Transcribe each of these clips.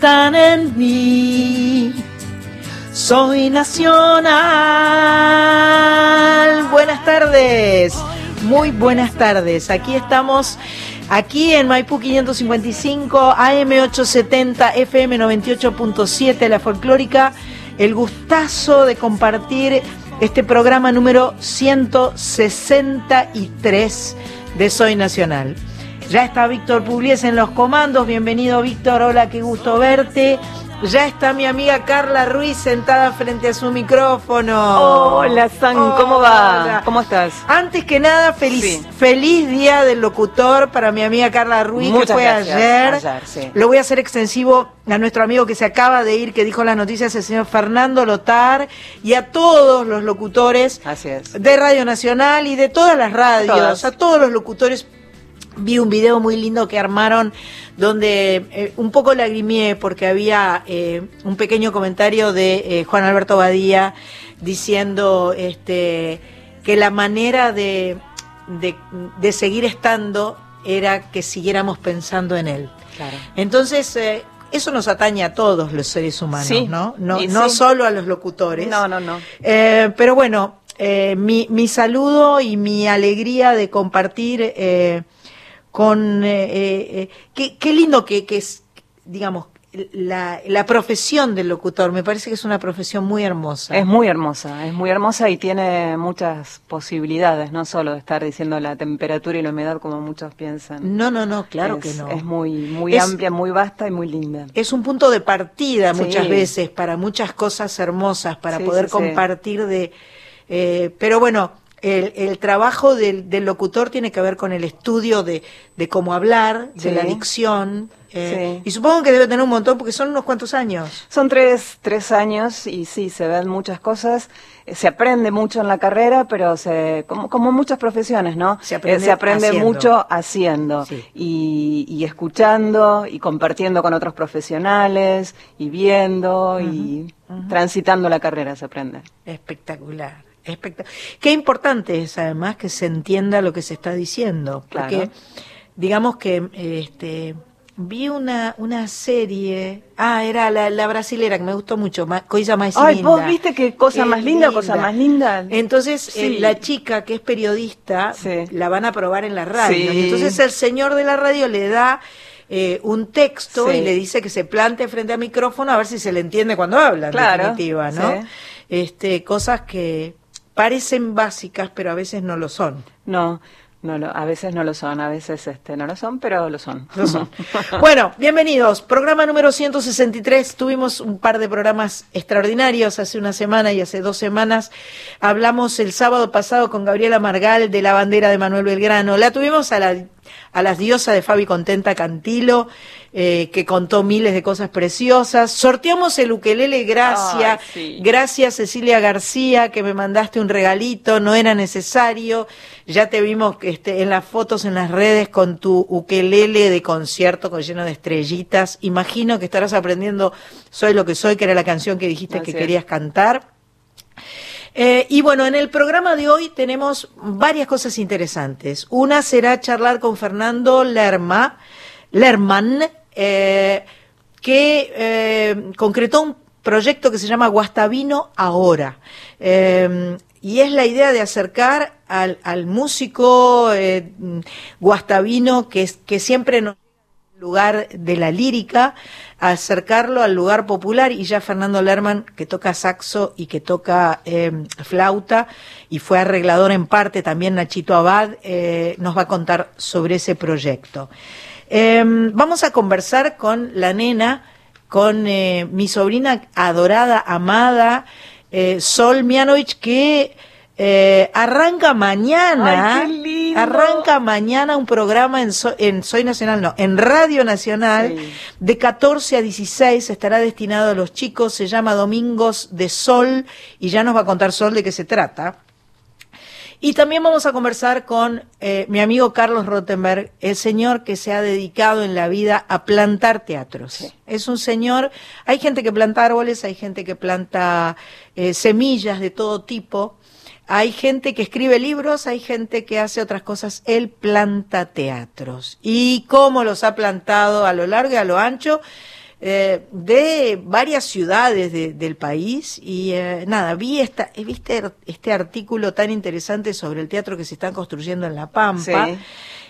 están en mí. Soy nacional. Buenas tardes, muy buenas tardes. Aquí estamos, aquí en Maipú 555, AM 870, FM 98.7, la folclórica. El gustazo de compartir este programa número 163 de Soy Nacional. Ya está Víctor Pugliese en los comandos. Bienvenido, Víctor. Hola, qué gusto verte. Ya está mi amiga Carla Ruiz sentada frente a su micrófono. Hola, San, ¿cómo va? ¿Cómo estás? Antes que nada, feliz, feliz día del locutor para mi amiga Carla Ruiz, que fue ayer. Lo voy a hacer extensivo a nuestro amigo que se acaba de ir, que dijo las noticias, el señor Fernando Lotar, y a todos los locutores de Radio Nacional y de todas las radios, a todos los locutores vi un video muy lindo que armaron donde eh, un poco lagrimié porque había eh, un pequeño comentario de eh, Juan Alberto Badía diciendo este, que la manera de, de, seguir estando era que siguiéramos pensando en él. Entonces, eso nos atañe a todos los seres humanos, ¿no? No, no solo a los locutores. No, no, no. pero bueno, mi, mi saludo y mi alegría de compartir con eh, eh, eh qué, lindo que, que, es, digamos, la, la, profesión del locutor. Me parece que es una profesión muy hermosa. Es muy hermosa, es muy hermosa y tiene muchas posibilidades, no solo de estar diciendo la temperatura y la humedad como muchos piensan. No, no, no, claro que no. Es muy, muy amplia, muy vasta y muy linda. Es un punto de partida muchas veces para muchas cosas hermosas, para poder compartir de... Eh, pero bueno, el, trabajo del, locutor tiene que ver con el estudio de, cómo hablar, de la dicción. Eh, y supongo que debe tener un montón porque son unos cuantos años. Son tres, tres años y sí, se ven muchas cosas. Eh, se aprende mucho en la carrera, pero se, como, como muchas profesiones, ¿no? Se aprende, eh, mucho haciendo y, escuchando y compartiendo con otros profesionales y viendo y transitando la carrera se aprende. Espectacular. Qué importante es además que se entienda lo que se está diciendo, porque digamos que este vi una, una serie, ah, era la, la brasilera que me gustó mucho, Coisa Más Ay, vos viste qué cosa más linda, cosa más linda. Entonces, eh, la chica que es periodista, la van a probar en la radio. entonces el señor de la radio le da eh, un texto y le dice que se plante frente al micrófono a ver si se le entiende cuando habla, en definitiva, ¿no? Este, cosas que, parecen básicas, pero a veces no lo son. No, no lo, a veces no lo son, a veces este, no lo son, pero lo son. Lo son. bueno, bienvenidos. Programa número 163. Tuvimos un par de programas extraordinarios hace una semana y hace dos semanas. Hablamos el sábado pasado con Gabriela Margal de la bandera de Manuel Belgrano. La tuvimos a la a las diosas de Fabi Contenta Cantilo, eh, que contó miles de cosas preciosas. Sorteamos el ukelele, gracias. Gracias Cecilia García, que me mandaste un regalito, no era necesario. Ya te vimos este, en las fotos en las redes con tu ukelele de concierto con lleno de estrellitas. Imagino que estarás aprendiendo Soy lo que soy, que era la canción que dijiste que querías cantar. Eh, y bueno, en el programa de hoy tenemos varias cosas interesantes. Una será charlar con Fernando Lerma, Lerman, eh, que eh, concretó un proyecto que se llama Guastavino Ahora. y es la idea de acercar al, al músico guastavino que, que siempre nos lugar de la lírica, acercarlo al lugar popular y ya Fernando Lerman, que toca saxo y que toca em, flauta y fue arreglador en parte, también Nachito Abad, eh, nos va a contar sobre ese proyecto. Em, vamos a conversar con la nena, con eh, mi sobrina adorada, amada, eh, Sol Mianovich, que eh, arranca mañana, arranca mañana un programa en, en, Soy Nacional, no, en Radio Nacional, de 14 a 16, estará destinado a los chicos, se llama Domingos de Sol, y ya nos va a contar Sol de qué se trata. Y también vamos a conversar con eh, mi amigo Carlos Rottenberg, el señor que se ha dedicado en la vida a plantar teatros. Es un señor, hay gente que planta árboles, hay gente que planta eh, semillas de todo tipo, hay gente que escribe libros, hay gente que hace otras cosas. Él planta teatros. ¿Y cómo los ha plantado a lo largo y a lo ancho? Eh, de varias ciudades del país y eh, nada, vi esta, viste este artículo tan interesante sobre el teatro que se está construyendo en La Pampa,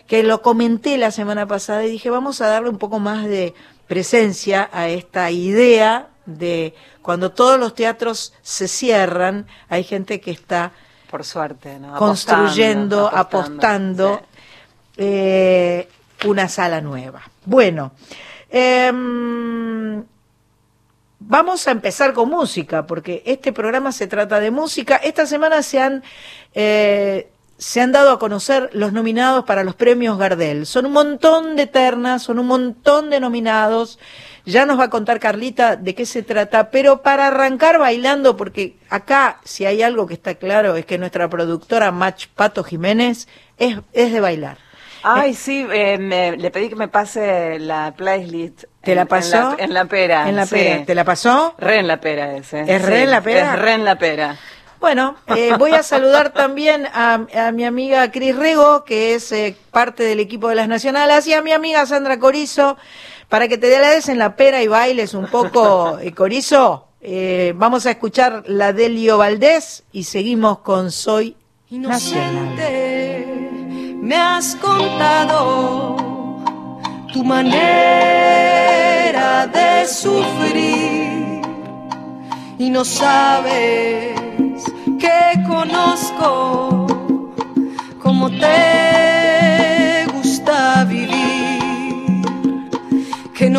que lo comenté la semana pasada y dije, vamos a darle un poco más de presencia a esta idea de cuando todos los teatros se cierran, hay gente que está por suerte, construyendo, apostando, eh, una sala nueva. Bueno, em, vamos a empezar con música, porque este programa se trata de música. Esta semana se han eh, se han dado a conocer los nominados para los premios Gardel. Son un montón de ternas, son un montón de nominados. Ya nos va a contar Carlita de qué se trata, pero para arrancar bailando, porque acá si hay algo que está claro es que nuestra productora Match Pato Jiménez es, es de bailar. Ay, sí, eh, le pedí que me pase la playlist. ¿Te la pasó? En la, pera. En la pera. ¿Te la pasó? Re en la pera ese. ¿Es re en la pera? Es re en la pera. Bueno, eh, voy a saludar también a, mi amiga Cris Rego, que es eh, parte del equipo de las Nacionales, y a mi amiga Sandra Corizo, para que te des en la pera y bailes un poco, eh, Corizo. vamos a escuchar la Delio Valdés y seguimos con Soy Nacional. Me has contado tu manera de sufrir y no sabes que conozco, como te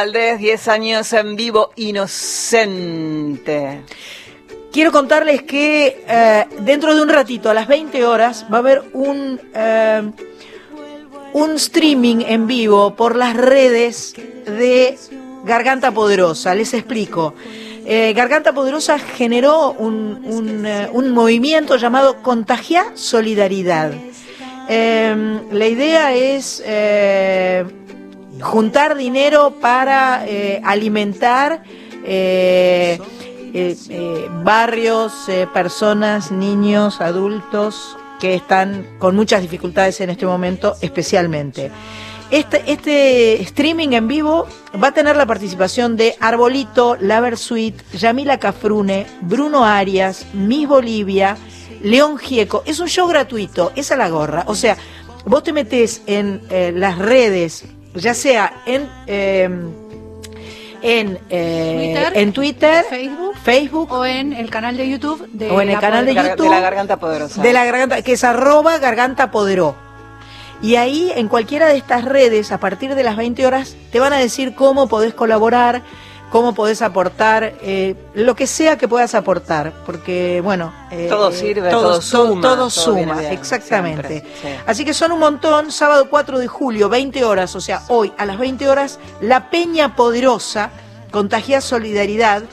Valdés, 10 años en vivo, inocente. Quiero contarles que eh, dentro de un ratito, a las 20 horas, va a haber un, eh, un streaming en vivo por las redes de Garganta Poderosa. Les explico. Eh, Garganta Poderosa generó un, un, un movimiento llamado Contagia Solidaridad. la idea es juntar dinero para alimentar eh, eh, barrios, eh, personas, niños, adultos que están con muchas dificultades en este momento, especialmente. Este, este streaming en vivo va a tener la participación de Arbolito, Laversuit, Yamila Cafrune, Bruno Arias, Miss Bolivia, León Gieco. Es un show gratuito, es a la gorra. O sea, vos te metes en las redes, ya sea en en, eh, Twitter, en Twitter, Facebook, Facebook o en el canal de YouTube de, o en el canal de, YouTube de la Garganta Poderosa. De la Garganta, que es arroba Garganta Poderó. Y ahí, en cualquiera de estas redes, a partir de las 20 horas, te van a decir cómo podés colaborar, cómo podés aportar, eh, lo que sea que puedas aportar, porque bueno, eh, todo sirve, todo, suma, todo, suma, exactamente. Así que son un montón, sábado 4 de julio, 20 horas, o sea, hoy a las 20 horas, La Peña Poderosa, Contagia Solidaridad,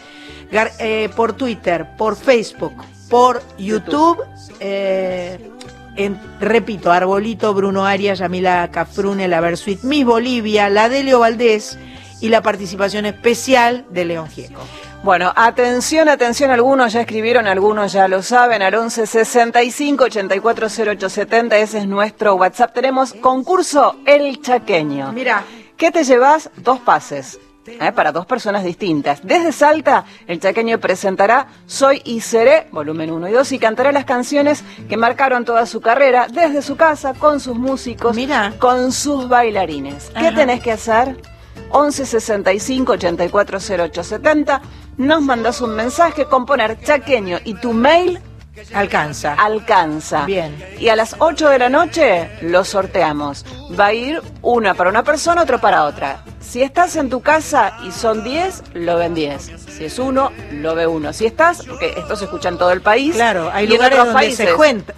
eh, por Twitter, por Facebook, por YouTube. En, repito, Arbolito, Bruno Arias, Yamila Cafrune, La Versuit, Miss Bolivia, la Delio Valdés y la participación especial de León Gieco. Bueno, atención, atención, algunos ya escribieron, algunos ya lo saben, al 1165 840870, ese es nuestro WhatsApp. Tenemos concurso El Chaqueño. Mira. ¿Qué te llevas? Dos pases. ¿eh? para dos personas distintas. Desde Salta, el chaqueño presentará Soy y Seré, volumen 1 y 2, y cantará las canciones que marcaron toda su carrera desde su casa, con sus músicos, Mira. con sus bailarines. ¿Qué tenés que hacer? 11 65 84 08 70. Nos mandas un mensaje con poner chaqueño y tu mail Alcanza. Alcanza. Bien. Y a las 8 de la noche lo sorteamos. Va a ir una para una persona, otro para otra. Si estás en tu casa y son 10, lo ven 10. Si es uno, lo ve uno. Si estás, porque esto se escucha en todo el país. Claro, hay lugares donde se,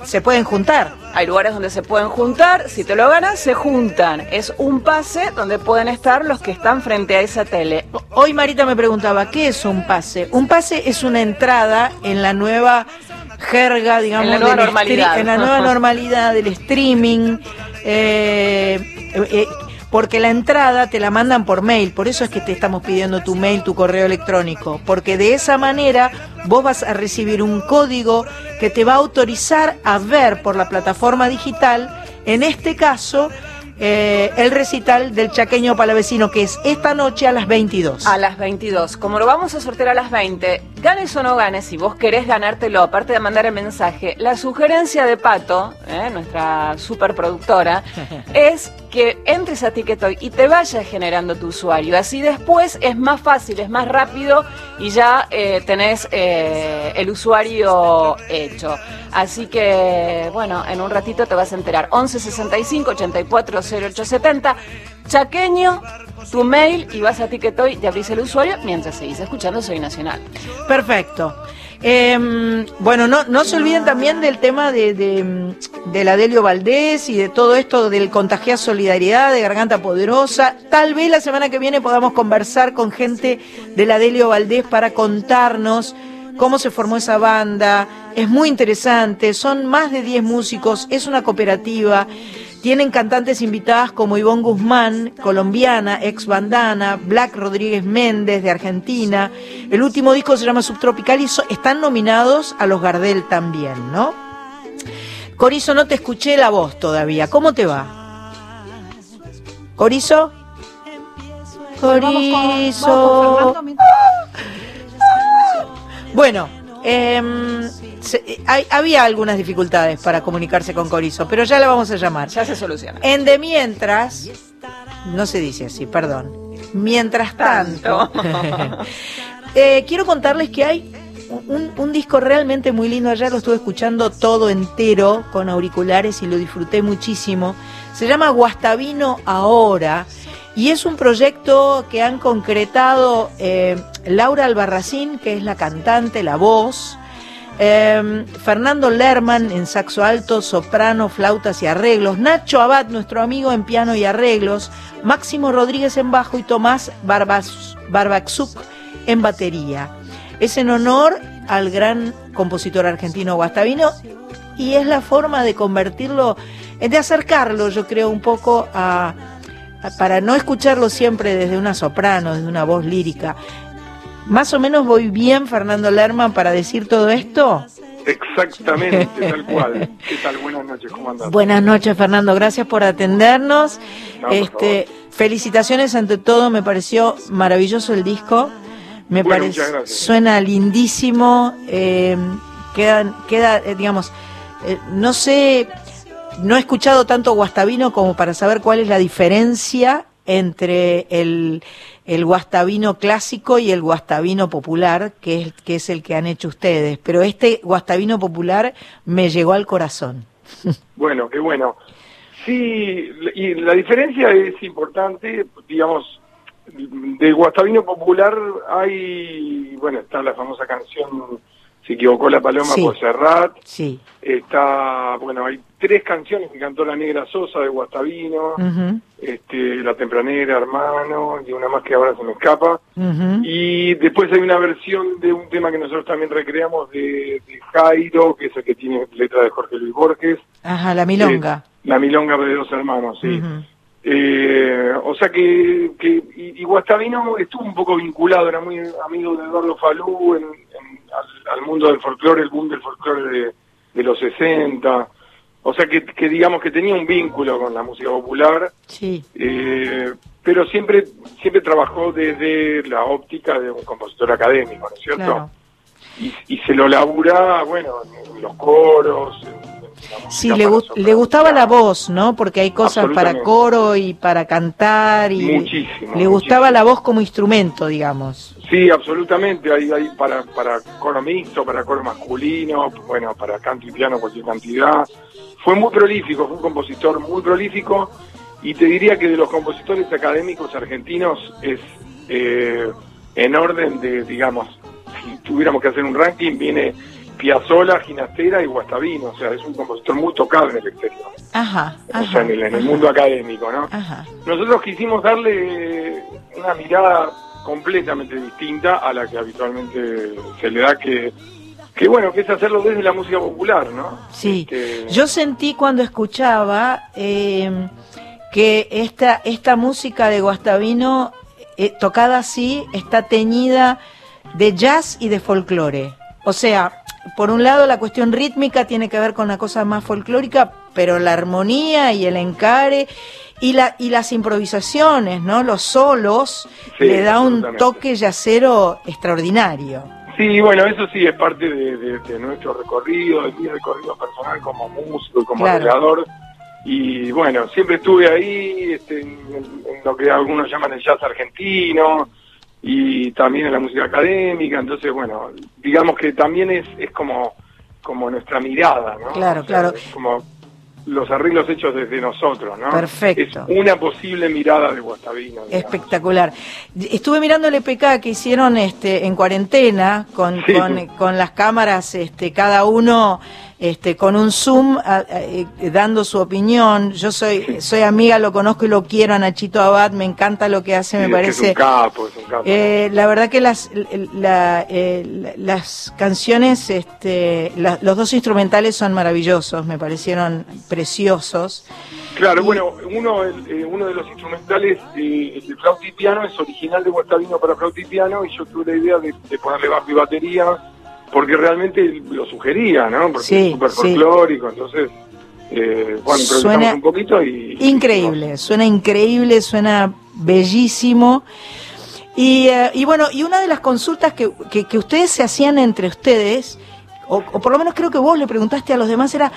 se pueden juntar. Hay lugares donde se pueden juntar. Si te lo ganas, se juntan. Es un pase donde pueden estar los que están frente a esa tele. Hoy Marita me preguntaba, ¿qué es un pase? Un pase es una entrada en la nueva jerga, digamos, en la nueva, normalidad. En la nueva normalidad del streaming. Eh, eh, porque la entrada te la mandan por mail, por eso es que te estamos pidiendo tu mail, tu correo electrónico, porque de esa manera vos vas a recibir un código que te va a autorizar a ver por la plataforma digital, en este caso, eh, el recital del Chaqueño Palavecino, que es esta noche a las 22. A las 22. Como lo vamos a sortear a las 20, ganes o no ganes, si vos querés ganártelo, aparte de mandar el mensaje, la sugerencia de Pato, eh, nuestra superproductora, es que entres a Ticketoy y te vayas generando tu usuario. Así después es más fácil, es más rápido y ya eh, tenés eh, el usuario hecho. Así que, bueno, en un ratito te vas a enterar. 1165 84 0870. Chaqueño, tu mail y vas a Ticketoy y abrís el usuario mientras seguís escuchando Soy Nacional. Perfecto. Eh, bueno, no, no se olviden también del tema de, de, de, la Delio Valdés y de todo esto del contagiar solidaridad, de Garganta Poderosa. Tal vez la semana que viene podamos conversar con gente de la Delio Valdés para contarnos cómo se formó esa banda. Es muy interesante, son más de 10 músicos, es una cooperativa. Tienen cantantes invitadas como Ivonne Guzmán, colombiana, ex bandana, Black Rodríguez Méndez de Argentina. El último disco se llama Subtropical y están nominados a los Gardel también, ¿no? Corizo, no te escuché la voz todavía. ¿Cómo te va? ¿Corizo? Corizo. Bueno, eh, había algunas dificultades para comunicarse con Corizo, pero ya la vamos a llamar. Ya se soluciona. En de mientras, no se dice así, perdón. Mientras tanto, eh, quiero contarles que hay un, un, disco realmente muy lindo. Ayer lo estuve escuchando todo entero con auriculares y lo disfruté muchísimo. Se llama Guastavino Ahora Y es un proyecto que han concretado eh, Laura Albarracín, que es la cantante, la voz, eh, Fernando Lerman en saxo alto, soprano, flautas y arreglos, Nacho Abad, nuestro amigo en piano y arreglos, Máximo Rodríguez en bajo y Tomás Barbas, en batería. Es en honor al gran compositor argentino Guastavino y es la forma de convertirlo, de acercarlo, yo creo, un poco a- para no escucharlo siempre desde una soprano, desde una voz lírica. Más o menos voy bien, Fernando Lerman, para decir todo esto. Exactamente, tal cual. ¿Qué tal? Buenas noches, ¿cómo? Buenas noches, Fernando. Gracias por atendernos. No, por este, felicitaciones ante todo. Me pareció maravilloso el disco. Me Bueno, parece suena lindísimo. eh, quedan, queda, eh, digamos, eh, no sé, no he escuchado tanto Guastavino como para saber cuál es la diferencia entre el, el Guastavino clásico y el Guastavino popular, que es, que es el que han hecho ustedes. Pero este Guastavino popular me llegó al corazón. Bueno, qué bueno. Sí, y la diferencia es importante, digamos, de Guastavino Popular hay, bueno, está la famosa canción Se equivocó la paloma Sí. por Serrat, Sí. está, bueno, hay tres canciones que cantó la Negra Sosa de Guastavino, este, La Tempranera, Hermano, y una más que ahora se me escapa. Y después hay una versión de un tema que nosotros también recreamos de, de Jairo, que es el que tiene letra de Jorge Luis Borges. Ajá, la milonga. Eh, la milonga de dos hermanos, sí. Ujú. Eh, o sea que, que y, y Guastavino estuvo un poco vinculado, era muy amigo de Eduardo Falú en, en- al, al mundo del folclore, el boom del folclore de, de los 60. O sea que, que digamos que tenía un vínculo con la música popular, Sí. eh, pero siempre siempre trabajó desde la óptica de un compositor académico, ¿no es cierto? Claro. Y, y se lo labura, bueno, en los coros. en- Sí, le, gu- le gustaba la voz, ¿no? Porque hay cosas para coro y para cantar y Muchísimo, le gustaba muchísimo. la voz como instrumento, digamos. Sí, absolutamente. Hay, hay para, para coro mixto, para coro masculino, bueno, para canto y piano cualquier cantidad. Fue muy prolífico, fue un compositor muy prolífico y te diría que de los compositores académicos argentinos es eh, en orden de, digamos, si tuviéramos que hacer un ranking, viene Piazzolla, Ginastera y Guastavino. O sea, es un compositor muy tocado en el exterior, Ajá, o sea, en el, en el ajá, mundo académico, ¿no? Ajá. Nosotros quisimos darle una mirada completamente distinta a la que habitualmente se le da que, que bueno, que es hacerlo desde la música popular, ¿no? Sí. Este, Yo sentí cuando escuchaba eh, que esta, esta música de Guastavino, eh, tocada así, está teñida de jazz y de folclore. O sea, por un lado la cuestión rítmica tiene que ver con la cosa más folclórica, pero la armonía y el encare y, la, y las improvisaciones, ¿no? Los solos, Sí, le da un toque yacero extraordinario. Sí, bueno, eso sí es parte de, de- de nuestro recorrido, de mi recorrido personal como músico y como Claro. creador. Y bueno, siempre estuve ahí este, en, en lo que algunos llaman el jazz argentino y también en la música académica. Entonces, bueno, digamos que también es, es como, como nuestra mirada, ¿no? Claro, claro. como los arreglos hechos desde nosotros, ¿no? Perfecto. Es una posible mirada de Guastavino. digamos. Espectacular. Estuve mirando el EPK que hicieron este en cuarentena con, Sí. con, con las cámaras, este, cada uno este, con un Zoom a- a- eh, dando su opinión. Yo soy, soy amiga, lo conozco y lo quiero a Nachito Abad, me encanta lo que hace, Sí, me que es parece. un capo, es un capo. Eh, la verdad que las, la- eh, la- las canciones, este, la- los dos instrumentales son maravillosos, me parecieron preciosos. Claro, Y- bueno, uno, el- eh, uno de los instrumentales, eh, el de flauta y piano, es original de Guastavino para flauta y piano, y yo tuve la idea de, de ponerle bajo y batería, porque realmente lo sugería, ¿no? Porque Sí, es súper sí. folclórico, entonces, eh, bueno, Suena un poquito y... Increíble, suena increíble, suena bellísimo. Y, eh, y bueno, y una de las consultas que, que, que ustedes se hacían entre ustedes, o, o por lo menos creo que vos le preguntaste a los demás, era,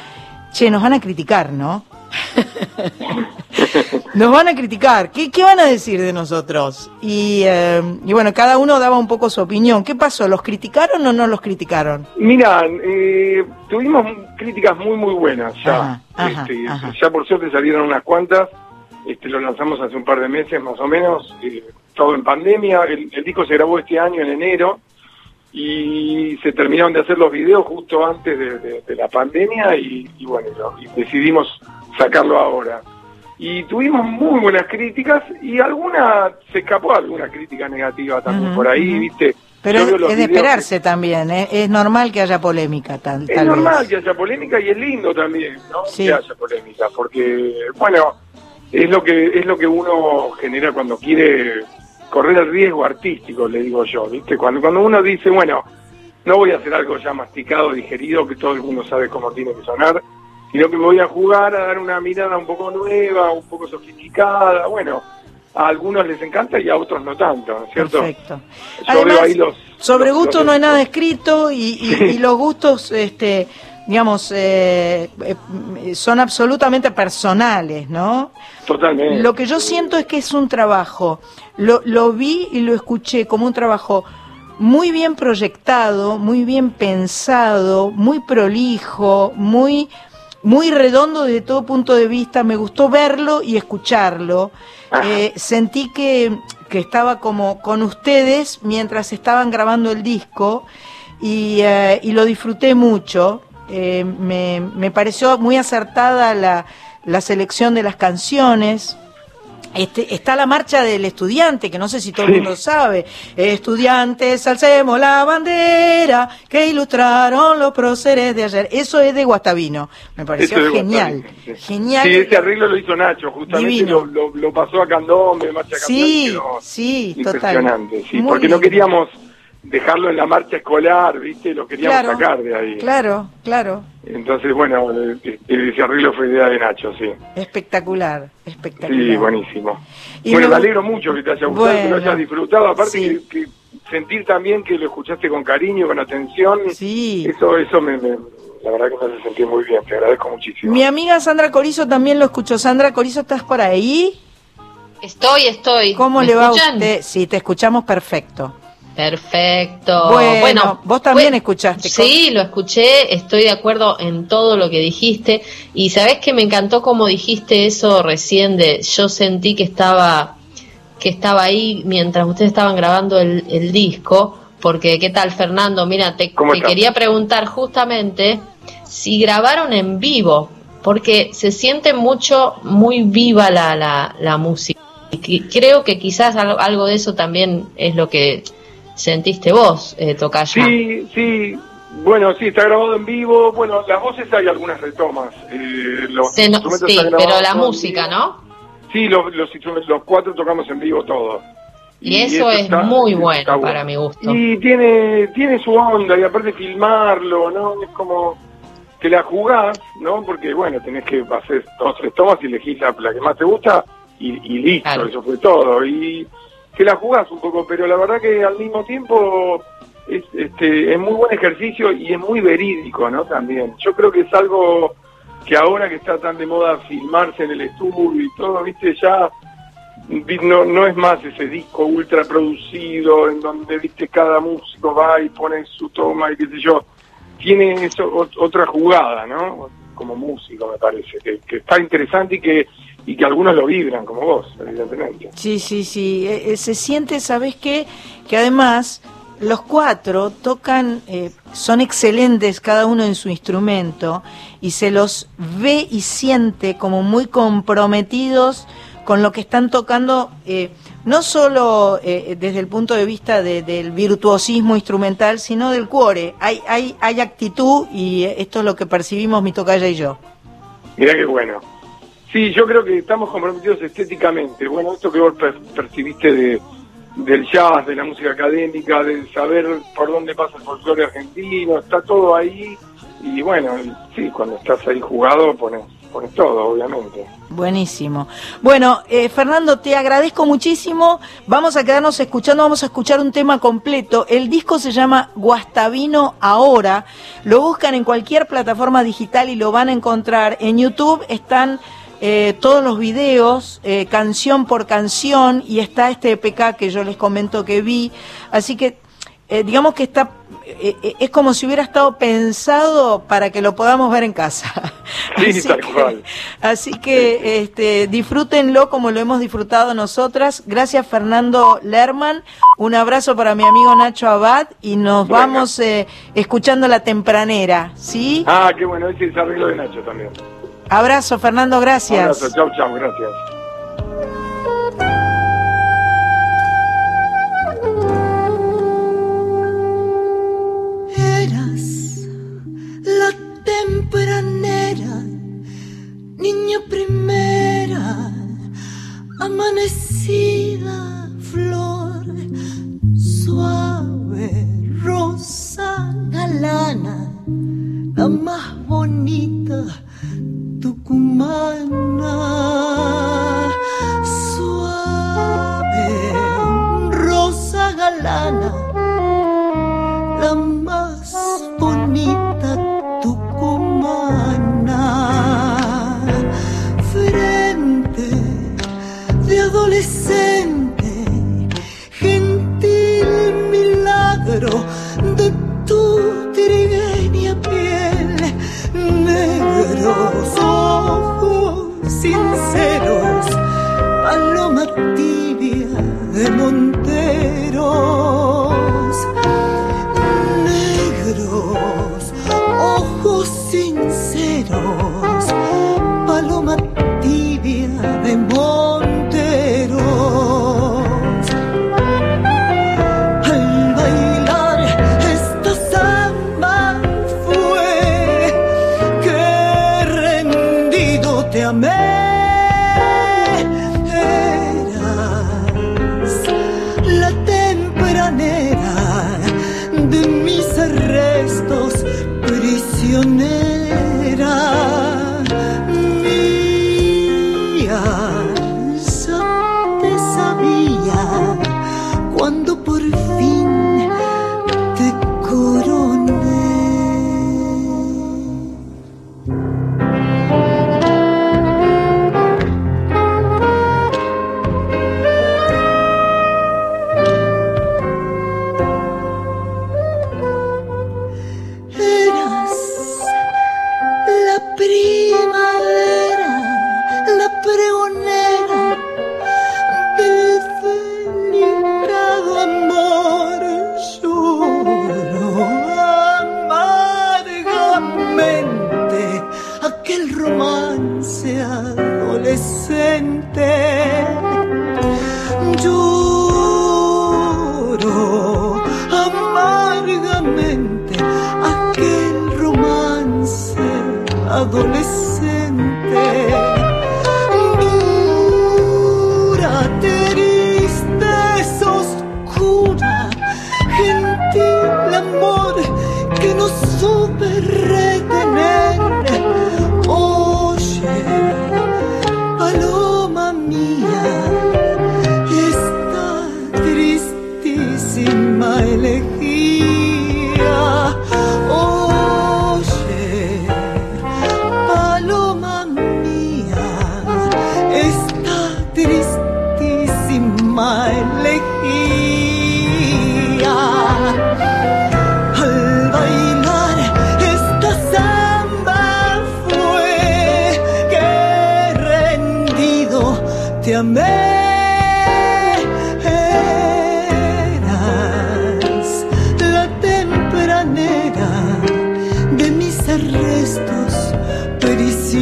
che, nos van a criticar, ¿no? nos van a criticar, ¿qué, qué van a decir de nosotros? Y, eh, y bueno, cada uno daba un poco su opinión. ¿Qué pasó? ¿Los criticaron o no los criticaron? Mira, eh, tuvimos críticas muy, muy buenas ya. Ajá, ajá, Este, ajá. Ya por suerte salieron unas cuantas. este, lo lanzamos hace un par de meses más o menos, eh, todo en pandemia. El, el disco se grabó este año en enero y se terminaron de hacer los videos justo antes de, de- de la pandemia y, y bueno, y decidimos sacarlo ahora. Y tuvimos muy buenas críticas y alguna, se escapó alguna crítica negativa también por ahí. ¿viste? Pero es, de esperarse también, ¿eh? es normal que haya polémica. Tan, es tal normal vez. que haya polémica y es lindo también, ¿no? Sí. Que haya polémica, porque, bueno, es lo que es lo que uno genera cuando quiere correr el riesgo artístico, le digo yo, ¿viste? Cuando, cuando uno dice, bueno, no voy a hacer algo ya masticado, digerido, que todo el mundo sabe cómo tiene que sonar, sino que me voy a jugar a dar una mirada un poco nueva, un poco sofisticada, bueno, a algunos les encanta y a otros no tanto, ¿no es cierto? Perfecto. Yo Además, veo ahí los... sobre los- gusto los- no hay nada escrito y, y- Sí. y los gustos, este, digamos, eh, eh, son absolutamente personales, ¿no? Totalmente. Lo que yo siento es que es un trabajo, lo, lo vi y lo escuché como un trabajo muy bien proyectado, muy bien pensado, muy prolijo, muy, muy redondo desde todo punto de vista. Me gustó verlo y escucharlo. Eh, sentí que, que estaba como con ustedes mientras estaban grabando el disco y, eh, y lo disfruté mucho. Eh, me, me pareció muy acertada la, la selección de las canciones. Este, está la marcha del estudiante, que no sé si todo el mundo sabe. Estudiantes, alcemos la bandera que ilustraron los próceres de ayer. Eso es de Guastavino. Me pareció genial. Guastavino. Genial. Sí, ese arreglo lo hizo Nacho, justamente Divino. lo, lo, lo pasó a Candombe, Marcha Sí, Campeón, sí, total. impresionante, sí, Muy porque no queríamos dejarlo en la marcha escolar, ¿viste? Lo queríamos Claro, sacar de ahí. Claro, claro. Entonces, bueno, ese arreglo fue idea de Nacho, sí. Espectacular, espectacular. Sí, buenísimo. Y bueno, me alegro mucho que te haya gustado, que lo hayas disfrutado. Aparte, sí. que, que sentir también que lo escuchaste con cariño, con atención. Sí. Eso, eso me, me- la verdad que me hace sentir muy bien. Te agradezco muchísimo. Mi amiga Sandra Corizo también lo escuchó. Sandra Corizo, ¿estás por ahí? Estoy, estoy. ¿Cómo ¿Me le va a usted? Sí, te escuchamos perfecto. Perfecto. Bueno, vos también escuchaste, Sí, lo escuché, estoy de acuerdo en todo lo que dijiste. Y sabés que me encantó como dijiste eso recién de yo sentí que estaba que estaba ahí mientras ustedes estaban grabando el, el disco, porque qué tal Fernando, mira, te, ¿Cómo te quería preguntar justamente si grabaron en vivo, porque se siente mucho, muy viva la, la, la música. Y creo que quizás algo de eso también es lo que sentiste vos, eh, Tocaya. Sí, sí. Bueno, sí, está grabado en vivo. Bueno, las voces hay algunas retomas. Eh, los Se no- sí, pero la música. ¿no? Sí, los, los, los cuatro tocamos en vivo todos. Y eso es está- muy está bueno para mi gusto. Y tiene, tiene su onda, y aparte filmarlo, ¿no? Es como que la jugás, ¿no? Porque, bueno, tenés que hacer dos tres tomas y elegís la, la que más te gusta y, y listo, Claro. eso fue todo. Y que la jugás un poco, pero la verdad que al mismo tiempo es, este, es muy buen ejercicio y es muy verídico, ¿no? También. Yo creo que es algo que ahora que está tan de moda filmarse en el estudio y todo, viste, ya no, no es más ese disco ultra producido en donde, viste, cada músico va y pone su toma y qué sé yo. Tiene eso, ot- otra jugada, ¿no? Como músico, me parece, que, que está interesante y que, y que algunos lo vibran, como vos, evidentemente. Sí, sí, sí. Eh, eh, se siente, ¿sabes qué? Que además los cuatro tocan, eh, son excelentes cada uno en su instrumento y se los ve y siente como muy comprometidos con lo que están tocando, eh, no solo eh, desde el punto de vista de- del virtuosismo instrumental, sino del cuore. Hay, hay, hay actitud y eh, esto es lo que percibimos mi tocaya y yo. Mirá qué bueno. Sí, yo creo que estamos comprometidos estéticamente. Bueno, esto que vos per- percibiste de, del jazz, de la música académica, de saber por dónde pasa el folclore argentino, está todo ahí. Y bueno, sí, cuando estás ahí jugado pones, pones todo, obviamente. Buenísimo. Bueno, eh, Fernando, te agradezco muchísimo. Vamos a quedarnos escuchando, vamos a escuchar un tema completo. El disco se llama Guastavino Ahora. Lo buscan en cualquier plataforma digital y lo van a encontrar. En YouTube están eh, todos los videos, eh, canción por canción, y está este EPK que yo les comento que vi. Así que eh, digamos que está eh, es como si hubiera estado pensado para que lo podamos ver en casa. Sí, así tal que, cual. Así que este, disfrútenlo como lo hemos disfrutado nosotras. Gracias Fernando Lerman. Un abrazo para mi amigo Nacho Abad y nos Bueno. vamos eh, escuchando la tempranera. ¿Sí? Ah, qué bueno, ese es arreglo de Nacho también. Abrazo Fernando, gracias. Abrazo, chau, chau, gracias. Eras la tempranera, niña primera, amanecida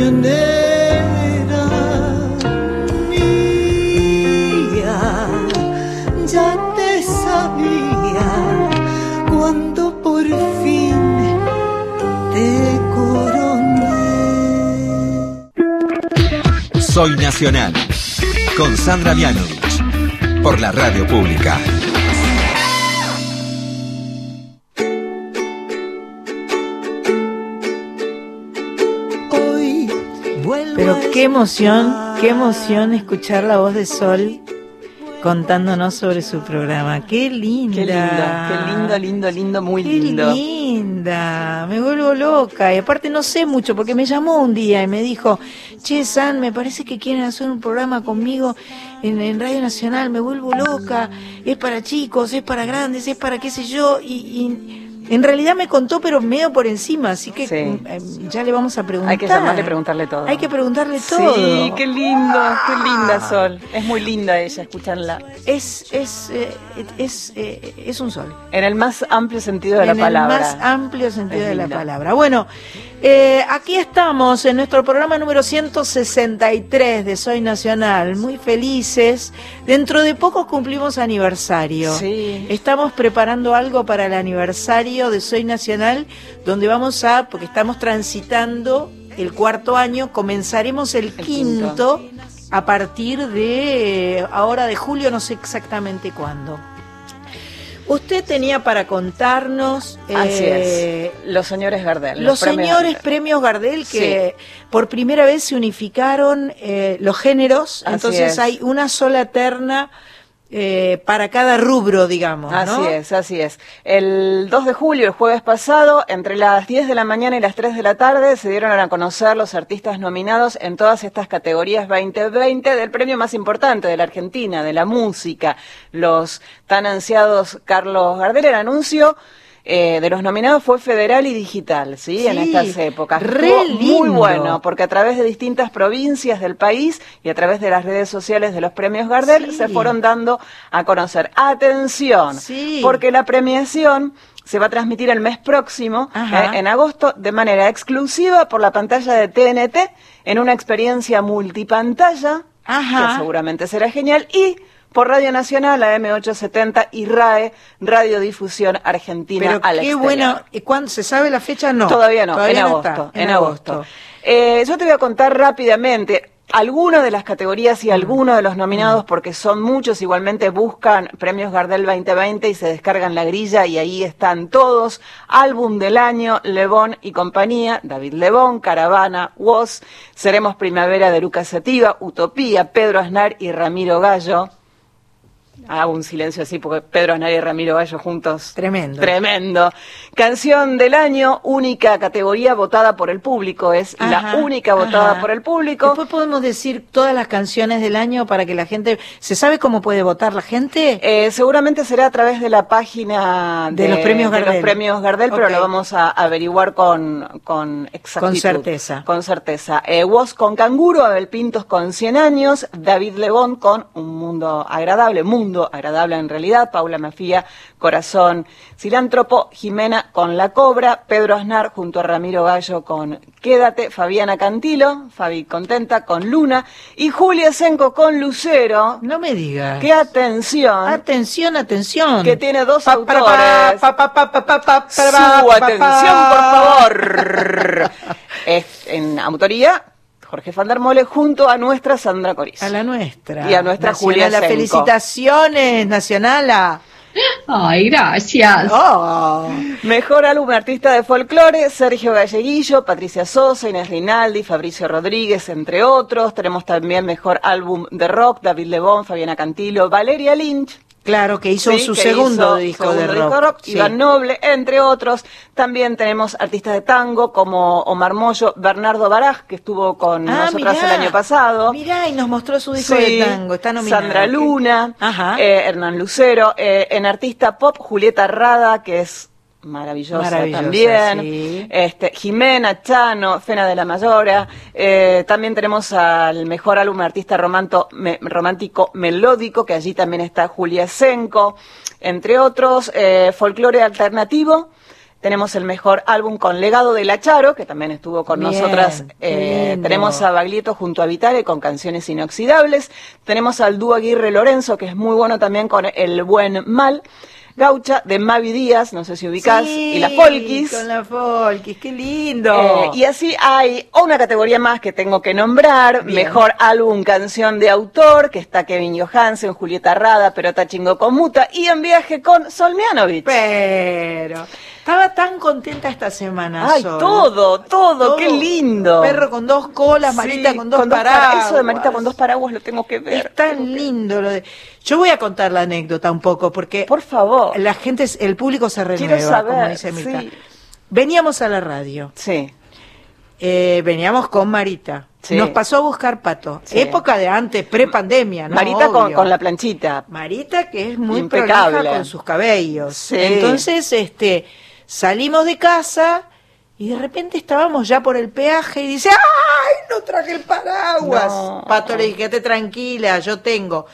prisionera mía ya te sabía cuando por fin te coroné Soy Nacional. Con Sandra Mianovich. Por la radio pública. Qué emoción, qué emoción escuchar la voz de Sol contándonos sobre su programa. Qué linda. Qué lindo, qué lindo, lindo, lindo, muy Qué lindo. linda, me vuelvo loca. Y aparte no sé mucho, porque me llamó un día y me dijo, che, San, me parece que quieren hacer un programa conmigo en, en Radio Nacional, me vuelvo loca, es para chicos, es para grandes, es para qué sé yo, y, y en realidad me contó, pero medio por encima, así que Sí. mm, eh, ya le vamos a preguntar. Hay que llamarle y preguntarle todo. Hay que preguntarle todo. Sí, qué lindo, qué linda Sol. Es muy linda ella, escucharla. Es, es, eh, es, eh, es un sol. En el más amplio sentido de la en palabra. el más amplio sentido Es de la palabra. Bueno, eh, aquí estamos en nuestro programa número 163 de Soy Nacional, muy felices. Dentro de poco cumplimos aniversario. Sí. Estamos preparando algo para el aniversario de Soy Nacional, donde vamos a, porque estamos transitando el cuarto año, comenzaremos el, El quinto, quinto. a partir de eh, ahora de julio, no sé exactamente cuándo. Usted tenía para contarnos Así eh, es. Los señores Gardel. los premios señores Gardel. premios Gardel que por primera vez se unificaron eh, los géneros, Así entonces es. hay una sola terna eh, para cada rubro, digamos. Así es, así es. El 2 de julio, el jueves pasado, entre las 10 de la mañana y las 3 de la tarde, se dieron a conocer los artistas nominados en todas estas categorías 2020 del premio más importante de la Argentina, de la música. Los tan ansiados Carlos Gardel, el anuncio eh, de los nominados fue federal y digital, ¿sí? en estas épocas. re Estuvo Muy lindo. bueno, porque a través de distintas provincias del país y a través de las redes sociales de los premios Gardel Sí. se fueron dando a conocer. Atención, Sí. porque la premiación se va a transmitir el mes próximo, eh, en agosto, de manera exclusiva por la pantalla de TNT, en una experiencia multipantalla, Ajá. que seguramente será genial, y por Radio Nacional, la M870 y RAE, Radiodifusión Argentina Pero al qué exterior. bueno. ¿Y ¿Cuándo se sabe la fecha? No. Todavía no, en, no agosto, está, en agosto. Eh, yo te voy a contar rápidamente algunas de las categorías Mm. y algunos de los nominados, porque son muchos, igualmente buscan premios Gardel 2020 y se descargan la grilla y ahí están todos. Álbum del año, Lebón y compañía, David Lebón, Caravana, Woz, Seremos Primavera de Lucas Sativa, Utopía, Pedro Aznar y Ramiro Gallo. Hago un silencio así porque Pedro Aznar y Ramiro Gallo juntos. Tremendo. Tremendo. Canción del año, única categoría votada por el público. Es la única votada ajá. por el público. Después podemos decir todas las canciones del año para que la gente. ¿Se sabe cómo puede votar la gente? Eh, seguramente será a través de la página De los premios de Gardel. los premios Gardel, pero lo vamos a averiguar con, con exactitud. Con certeza. Con certeza. Eh, Woz con Canguro, Abel Pintos con 100 años, David Lebón con Un Mundo Agradable, Mundo Agradable en realidad, Paula Mafía, Corazón Cilántropo, Jimena con La Cobra, Pedro Aznar junto a Ramiro Gallo con Quédate, Fabiana Cantilo, Fabi Contenta con Luna y Julia Senco con Lucero. No me digas. ¡Qué atención! Atención, atención. que tiene dos Pa, autores. pa, pa, Su atención, por favor. Es en autoría Jorge Fandarmole junto a nuestra Sandra Coriz. A la nuestra. Y a nuestra Julia Nacional, Senco. Felicitaciones, Nacionala. Ay, gracias. Oh. Mejor álbum artista de folclore, Sergio Galleguillo, Patricia Sosa, Inés Rinaldi, Fabricio Rodríguez, entre otros. Tenemos también mejor álbum de rock, David Lebón, Fabiana Cantilo, Valeria Lynch. Claro, que hizo Sí, su que segundo hizo disco segundo de disco rock. Sí. Iván Noble, entre otros. También tenemos artistas de tango como Omar Mollo, Bernardo Baraj, que estuvo con Ah, nosotras mirá. el año pasado. Mirá, y nos mostró su disco Sí, de tango. Está nominado. Sandra Luna, Ajá. eh, Hernán Lucero, eh, en artista pop Julieta Rada, que es maravillosa, Maravillosa, también, sí. este, Jimena Chano, Fena de la Mayora, eh, también tenemos al mejor álbum artista romanto- me- romántico melódico, que allí también está Julia Senco, entre otros, eh, folclore alternativo. Tenemos el mejor álbum con Legado de la Charo, que también estuvo con Bien, nosotras. Eh, tenemos a Baglietto junto a Vitale con canciones inoxidables. Tenemos al dúo Aguirre Lorenzo, que es muy bueno también con El Buen Mal. Gaucha de Mavi Díaz, no sé si ubicás, Sí, y la Folkis. Con la Folkis, qué lindo. Eh, y así hay una categoría más que tengo que nombrar, Bien. mejor álbum canción de autor, que está Kevin Johansen, Julieta Rada, Perota Chingo con Muta, y en viaje con Solmianovich. Pero estaba tan contenta esta semana. Ay, Sol. todo, todo, qué lindo. Perro con dos colas, Sí, Marita con dos para- paraguas. Eso de Marita con dos paraguas lo tengo que ver. Es tan lindo lo de. Yo voy a contar la anécdota un poco porque Por favor. la gente, el público se renueva, Quiero saber, como dice Mirta. sí. veníamos a la radio. Sí. Eh, veníamos con Marita. Sí. Nos pasó a buscar pato. Sí. Época de antes, pre-pandemia, ¿no? Marita con, con la planchita. Marita que es muy Impecable. con sus cabellos. Sí. Entonces, este, salimos de casa y de repente estábamos ya por el peaje y dice, ¡ay, no traje el paraguas! No. Pato le dije, "Quédate tranquila, yo tengo.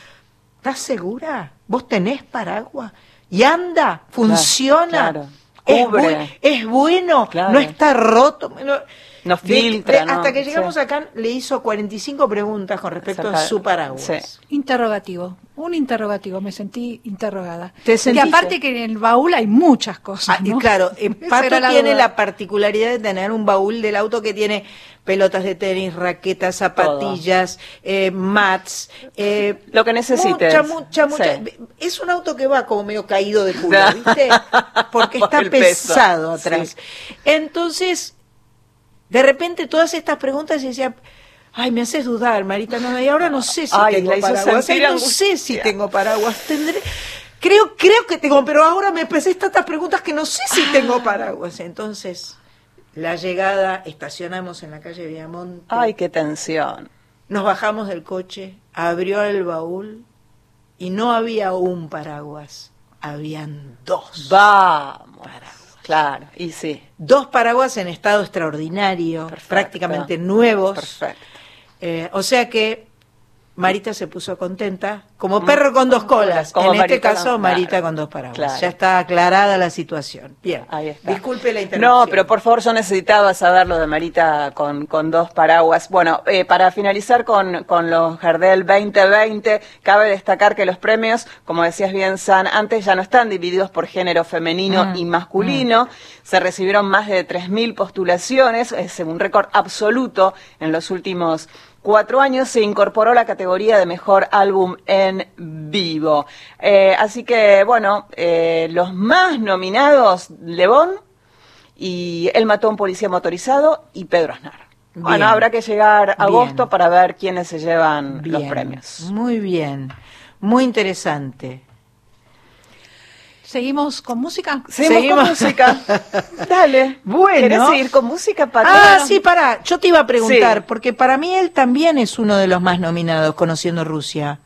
¿Estás segura? ¿Vos tenés paraguas? ¿Y anda? ¿Funciona? claro. ¿Es, Cubre. bu- es bueno? Claro. ¿No está roto? No- No de- filtra, de- ¿no? Hasta que llegamos Sí. acá le hizo 45 preguntas con respecto a su paraguas. Sí. Interrogativo, un interrogativo, me sentí interrogada. ¿Te Y sentiste? aparte que en el baúl hay muchas cosas. Ah, y ¿no? claro, eh, Pato la tiene duda. la particularidad de tener un baúl del auto que tiene pelotas de tenis, raquetas, zapatillas, eh, mats, eh, Lo que necesites. Mucha, mucha, mucha. Sí. Es un auto que va como medio caído de culo, ¿viste? Porque Por está pesado atrás. Sí. Entonces, de repente todas estas preguntas y decía, ay, me haces dudar, Marita, no, y ahora no sé si Ay, tengo paraguas, ay, no sé si tengo paraguas, tendré... Creo, creo que tengo, pero ahora me empecé tantas preguntas que no sé si Ah. tengo paraguas. Entonces, la llegada, estacionamos en la calle Viamonte, Ay, qué tensión. nos bajamos del coche, abrió el baúl y no había un paraguas, habían dos. Vamos. Paraguas. Claro, y sí. Dos paraguas en estado extraordinario, Perfecto. prácticamente nuevos. Perfecto. Eh, o sea que Marita se puso contenta, como perro con dos colas. Mm. Como en este caso, con- Marita claro. con dos paraguas. Claro. Ya está aclarada la situación. Bien. Ahí está. Disculpe la interrupción. No, pero por favor, yo necesitaba saber lo de Marita con, con dos paraguas. Bueno, eh, para finalizar con, con los Gardel 2020, cabe destacar que los premios, como decías bien, San, antes ya no están divididos por género femenino Mm, y masculino. Se recibieron más de 3.000 postulaciones, es un récord absoluto en los últimos cuatro años se incorporó la categoría de mejor álbum en vivo. Eh, así que, bueno, eh, los más nominados, Lebón y El mató a un policía motorizado y Pedro Aznar. Bien. Bueno, habrá que llegar a Bien. agosto para ver quiénes se llevan los premios. Muy bien. Muy interesante. ¿Seguimos con música? Seguimos, Seguimos. con música. Dale. Bueno. ¿Querés seguir con música, Pato? Ah, sí, para. Yo te iba a preguntar, Sí. porque para mí él también es uno de los más nominados, conociendo Rusia.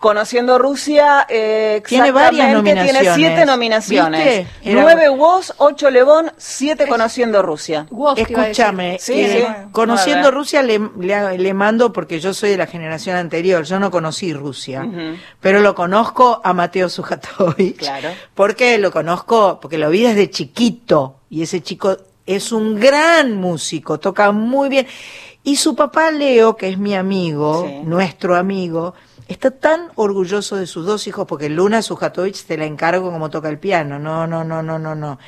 Conociendo Rusia, eh, Tiene varias exactamente, nominaciones. Tiene siete nominaciones. Nueve Woz, ocho Lebón, siete Conociendo Rusia. Woz. Escúchame, Sí, eh, sí. conociendo. Rusia le, le- le mando porque yo soy de la generación anterior, yo no conocí Rusia, pero lo conozco a Mateo Sujatovich. Claro. Porque lo conozco, porque lo vi desde chiquito y ese chico es un gran músico, toca muy bien. Y su papá Leo, que es mi amigo, Sí. nuestro amigo, está tan orgulloso de sus dos hijos porque Luna Sujatovich te la encargo como toca el piano. No, no, no, no, no, no.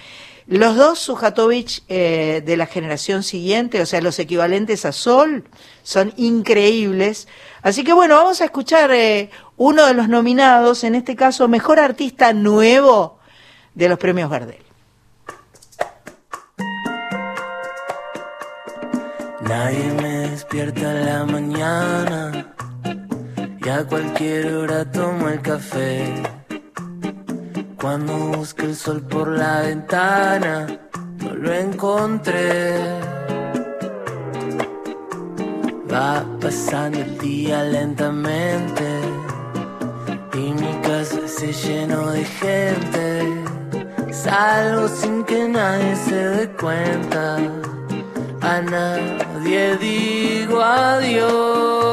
Los dos Sujatovich eh, de la generación siguiente, o sea, los equivalentes a Sol, son increíbles. Así que bueno, vamos a escuchar eh, uno de los nominados, en este caso, Mejor Artista Nuevo de los Premios Gardel. Nadie me despierta en la mañana y a cualquier hora tomo el café. Cuando busqué el sol por la ventana, no lo encontré. Va pasando el día lentamente y mi casa se llenó de gente. Salgo sin que nadie se dé cuenta. A nadie digo adiós.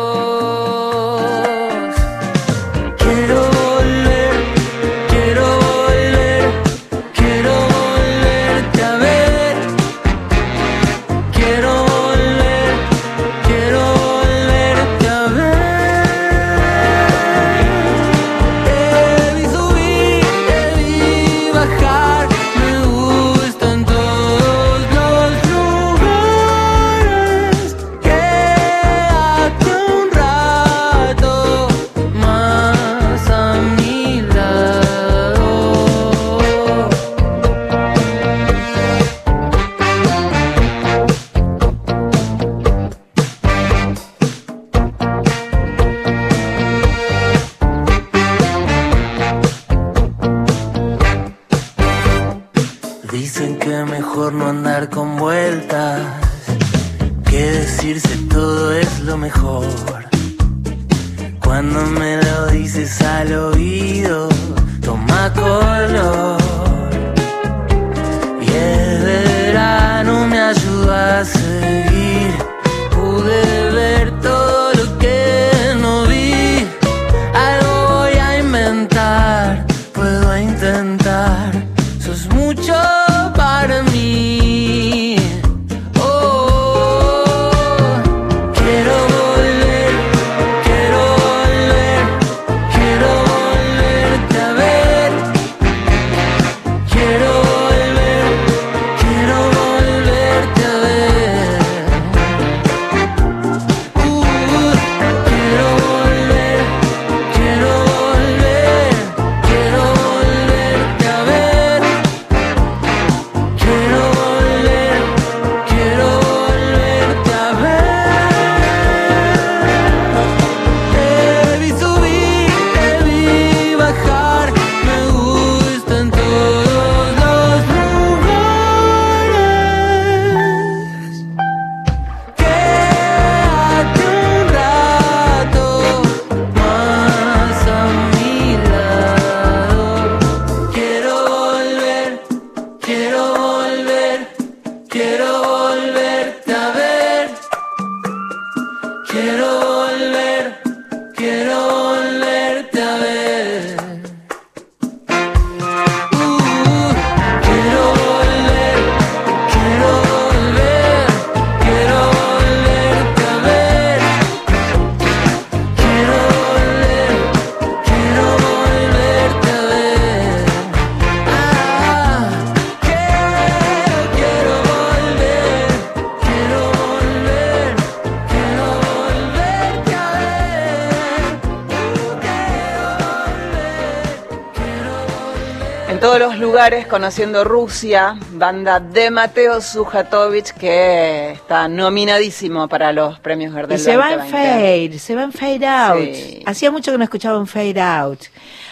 Conociendo Rusia, banda de Mateo Sujatovich, que está nominadísimo para los premios Gardel Y se va en 2020. fade, se va en fade out. Sí. Hacía mucho que no escuchaba un fade out.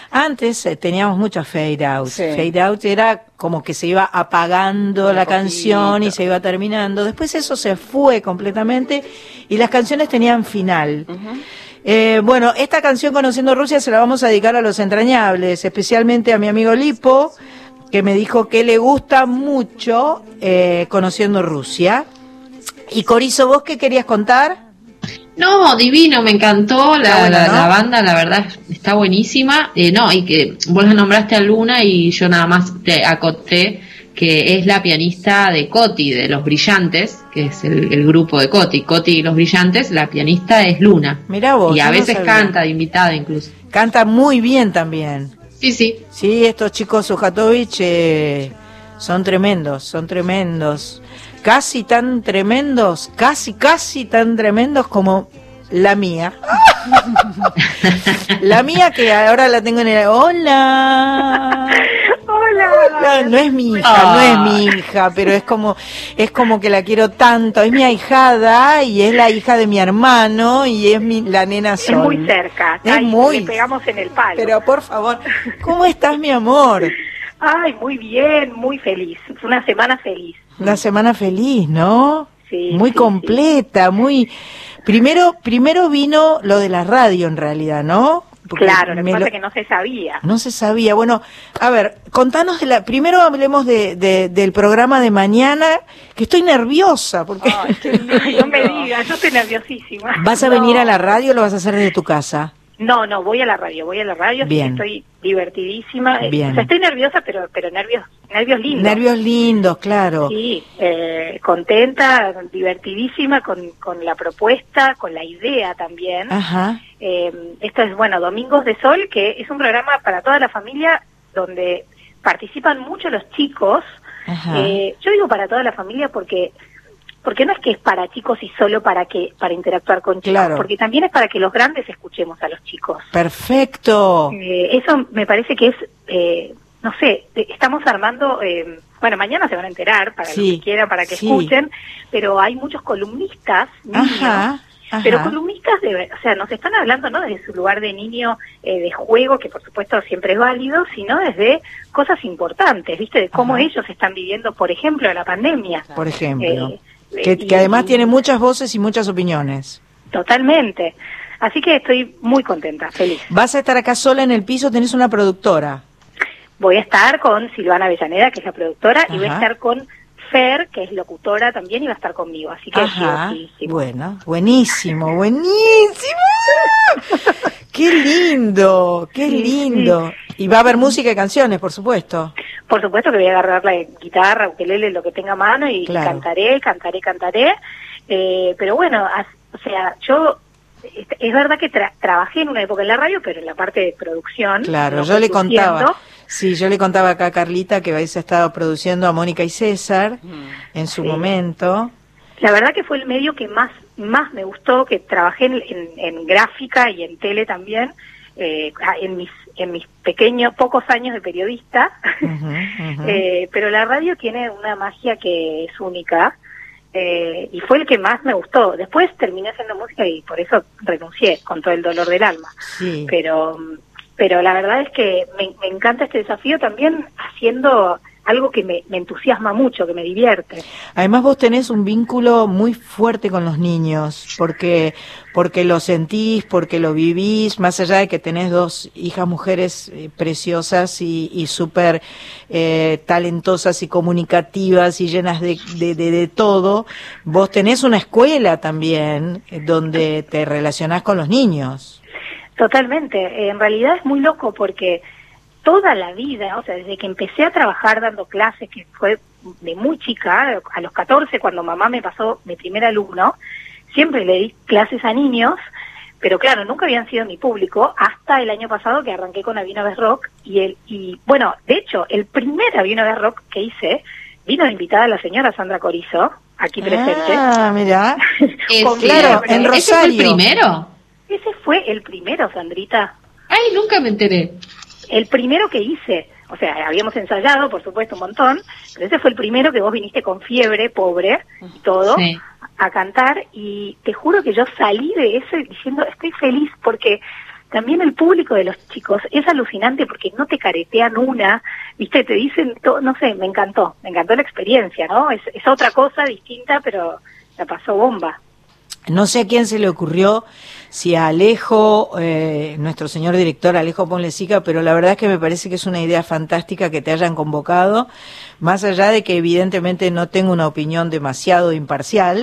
Antes eh, teníamos muchos fade out. Sí. Fade out era como que se iba apagando Un la poquito. canción y se iba terminando. Después eso se fue completamente y las canciones tenían final. Eh, bueno, esta canción Conociendo Rusia se la vamos a dedicar a los entrañables, especialmente a mi amigo Lipo, que me dijo que le gusta mucho eh, Conociendo Rusia. Y Corizo, ¿vos qué querías contar? No, divino, me encantó la, bueno, la- ¿no? la banda, la verdad está buenísima. Eh, no, y que vos la nombraste a Luna y yo nada más te acoté que es la pianista de Coti, de Los Brillantes, que es el, el grupo de Coti. Coti y Los Brillantes, la pianista es Luna. Mirá vos, y a veces canta de invitada incluso. Canta muy bien también. Sí, sí. Sí, estos chicos Sujatovich eh, son tremendos, son tremendos. Casi tan tremendos, casi, casi tan tremendos como la mía. la mía que ahora la tengo en el... ¡Hola! Hola. No, no es mi hija, no es mi hija, pero es como, es como que la quiero tanto. Es mi ahijada y es la hija de mi hermano y es mi, la nena Es Sol. muy cerca. Es Ay, muy- Le pegamos en el palo. Pero por favor, ¿cómo estás, mi amor? Ay, muy bien, muy feliz. Es una semana feliz. Una semana feliz, ¿no? Sí, muy sí, completa, muy. Primero, primero vino lo de la radio, en realidad, ¿no? Claro, lo que me pasa lo- es que no se sabía. No se sabía. Bueno, a ver, contanos de la. Primero hablemos de, de- del programa de mañana, que estoy nerviosa, porque. Ay, no me digas, yo estoy nerviosísima. ¿Vas a No. venir a la radio o lo vas a hacer desde tu casa? No, no, voy a la radio, voy a la radio, Bien. estoy divertidísima. Eh, Bien. O sea, estoy nerviosa, pero pero nervios nervios lindos. Nervios lindos, claro. Sí, eh, contenta, divertidísima con, con la propuesta, con la idea también. Ajá. Eh, esto es, bueno, Domingos de Sol, que es un programa para toda la familia donde participan mucho los chicos. Eh, yo digo para toda la familia porque porque no es que es para chicos y solo para que para interactuar con chicos, Claro. porque también es para que los grandes escuchemos a los chicos. Perfecto. Eh, eso me parece que es, eh, no sé, estamos armando, eh, bueno, mañana se van a enterar, para Sí, los que quieran, para que sí. escuchen, pero hay muchos columnistas niños Ajá. Ajá. pero columnistas, de, o sea, nos están hablando no desde su lugar de niño eh, de juego, que por supuesto siempre es válido, sino desde cosas importantes, ¿viste? De cómo Ajá. ellos están viviendo, por ejemplo, la pandemia. Por ejemplo. Eh, que, y- que además y- tiene muchas voces y muchas opiniones. Totalmente. Así que estoy muy contenta, feliz. Vas a estar acá sola en el piso, tenés una productora. Voy a estar con Silvana Avellaneda, que es la productora, y voy a estar con Fer, que es locutora también, y va a estar conmigo. Así que Ajá. Bueno, buenísimo, buenísimo. Qué lindo, qué lindo. Y va a haber música y canciones, por supuesto. Por supuesto que voy a agarrar la guitarra, ukelele, lo que tenga a mano y Claro. cantaré, cantaré, cantaré. Eh, pero bueno, as- o sea, yo es, verdad que tra- trabajé en una época en la radio, pero en la parte de producción. Claro, yo le contaba. Sí, yo le contaba acá a Carlita que habéis estado produciendo a Mónica y César en su Sí. momento. La verdad que fue el medio que más más me gustó, que trabajé en, en- en gráfica y en tele también, eh, en mis en mis pequeños, pocos años de periodista. Eh, pero la radio tiene una magia que es única eh, y fue el que más me gustó. Después terminé haciendo música y por eso renuncié con todo el dolor del alma. Sí. Pero, pero la verdad es que me, encanta este desafío también haciendo algo que me, me entusiasma mucho, que me divierte. Además vos tenés un vínculo muy fuerte con los niños, porque porque lo sentís, porque lo vivís, más allá de que tenés dos hijas mujeres eh, preciosas y, y súper eh, talentosas y comunicativas y llenas de, de, de- de todo, vos tenés una escuela también eh, donde te relacionás con los niños. Totalmente. Eh, en realidad es muy loco porque toda la vida, o sea, desde que empecé a trabajar dando clases, que fue de muy chica, a los 14, cuando mamá me pasó mi primer alumno, siempre le di clases a niños, pero claro, nunca habían sido mi público hasta el año pasado que arranqué con Avino Vez Rock y el y bueno, de hecho, el primer Avino Vez Rock que hice vino invitada la señora Sandra Corizo, aquí presente. Ah, mira. Es- Con- claro, en ¿Ese fue el Rosario. primero? Ese fue el primero, Sandrita. Ay, nunca me enteré. El primero que hice, o sea, habíamos ensayado, por supuesto, un montón, pero ese fue el primero que vos viniste con fiebre, pobre, y todo, Sí. a cantar, y te juro que yo salí de ese diciendo, estoy feliz porque también el público de los chicos es alucinante porque no te caretean una, viste, te dicen todo, no sé, me encantó, me encantó la experiencia, ¿no? Es, es otra cosa distinta, pero la pasó bomba. No sé a quién se le ocurrió, si a Alejo, eh, nuestro señor director Alejo Ponlecica, pero la verdad es que me parece que es una idea fantástica que te hayan convocado, más allá de que evidentemente no tengo una opinión demasiado imparcial,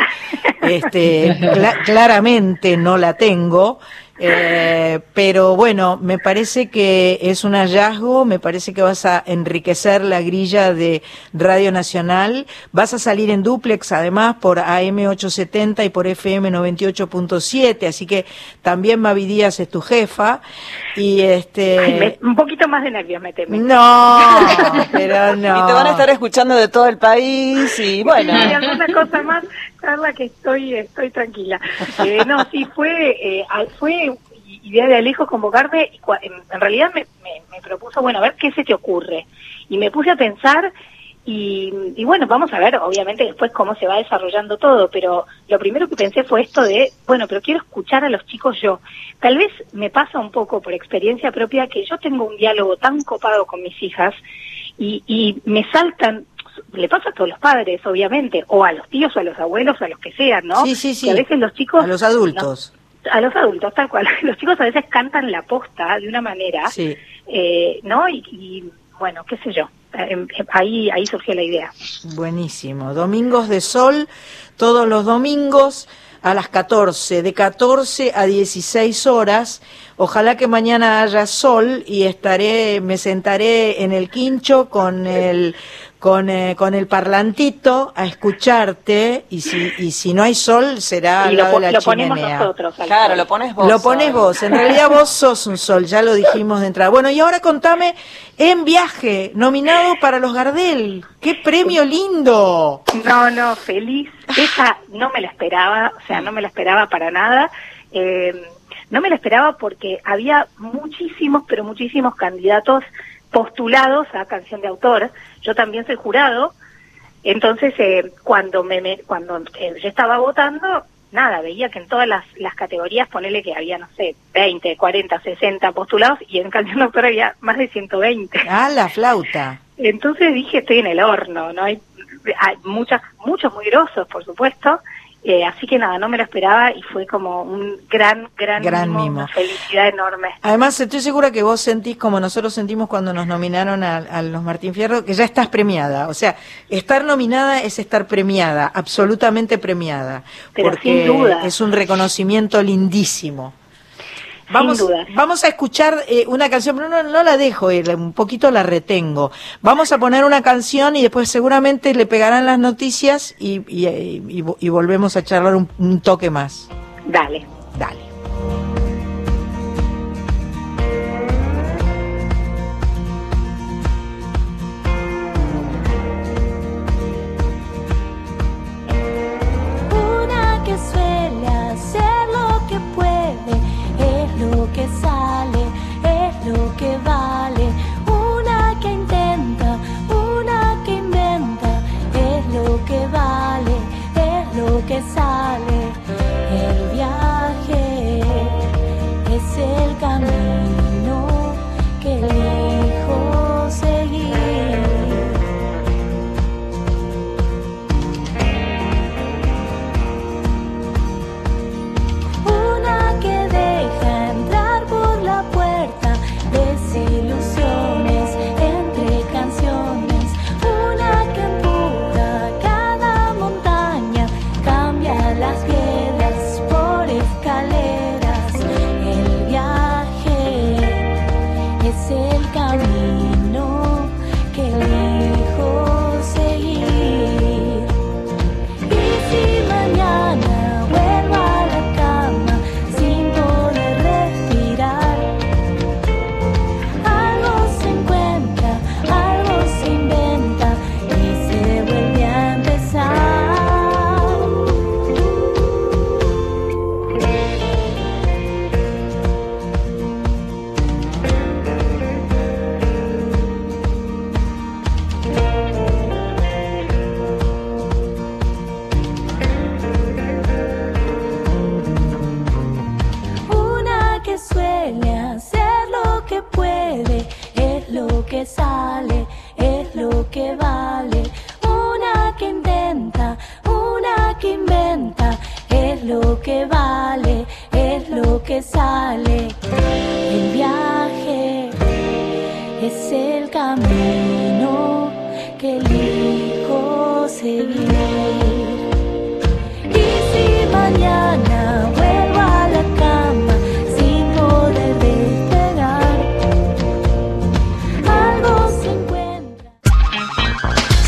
este, cla- claramente no la tengo, eh, pero bueno, me parece que es un hallazgo, me parece que vas a enriquecer la grilla de Radio Nacional, vas a salir en duplex además por AM870 y por FM 98.7, así que también Mavi Díaz es tu jefa y este... Ay, me- un poquito más de nervios me teme. No, pero no. Y te van a estar escuchando de todo el país y bueno. Sí, alguna cosa más, Que estoy estoy tranquila. Eh, no, sí, fue eh, fue idea de Alejo convocarme y en, en realidad me, me, me propuso, bueno, a ver qué se te ocurre. Y me puse a pensar y, y bueno, vamos a ver, obviamente después cómo se va desarrollando todo, pero lo primero que pensé fue esto de, bueno, pero quiero escuchar a los chicos yo. Tal vez me pasa un poco por experiencia propia que yo tengo un diálogo tan copado con mis hijas y, y me saltan le pasa a todos los padres, obviamente, o a los tíos o a los abuelos o a los que sean, ¿no? Sí, sí, sí. Que a veces los chicos... A los adultos. no, a los adultos, tal cual. Los chicos a veces cantan la posta de una manera, Sí. eh, ¿no? Y, y, bueno, qué sé yo. Eh, eh, Ahí, ahí surgió la idea. Buenísimo. Domingos de sol, todos los domingos a las 14, de 14 a 16 horas. Ojalá que mañana haya sol y estaré, me sentaré en el quincho con el con, eh, con el parlantito a escucharte y si y si no hay sol será al lo, lado de la lo ponemos chimenea. nosotros. al Claro, lo pones vos. Lo pones vos, en realidad vos sos un sol, ya lo dijimos de entrada. Bueno, y ahora contame, en viaje, nominado para los Gardel, qué premio lindo. No, no, feliz. Esa no me la esperaba, o sea, no me la esperaba para nada. Eh, no me la esperaba porque había muchísimos, pero muchísimos candidatos postulados a canción de autor. Yo también soy jurado. Entonces, eh, cuando me, me- cuando eh, yo estaba votando, nada, veía que en todas las, las categorías, ponele que había, no sé, 20, 40, 60 postulados y en Canción Doctor había más de 120. Ah, la flauta. Entonces dije, estoy en el horno, ¿no? Hay, hay muchas, muchos muy grosos, por supuesto. Eh, así que nada, no me lo esperaba y fue como un gran, gran, Gran mimo, mimo. una felicidad enorme. Además, estoy segura que vos sentís como nosotros sentimos cuando nos nominaron a, a los Martín Fierro, que ya estás premiada. O sea, estar nominada es estar premiada, absolutamente premiada. Pero porque sin duda. es un reconocimiento lindísimo. Vamos, duda. vamos a escuchar eh, una canción, pero no, no la dejo, eh, un poquito la retengo. Vamos a poner una canción y después seguramente le pegarán las noticias y, y, y- y vo- y volvemos a charlar un, un toque más. Dale. Dale. Una que suele hacer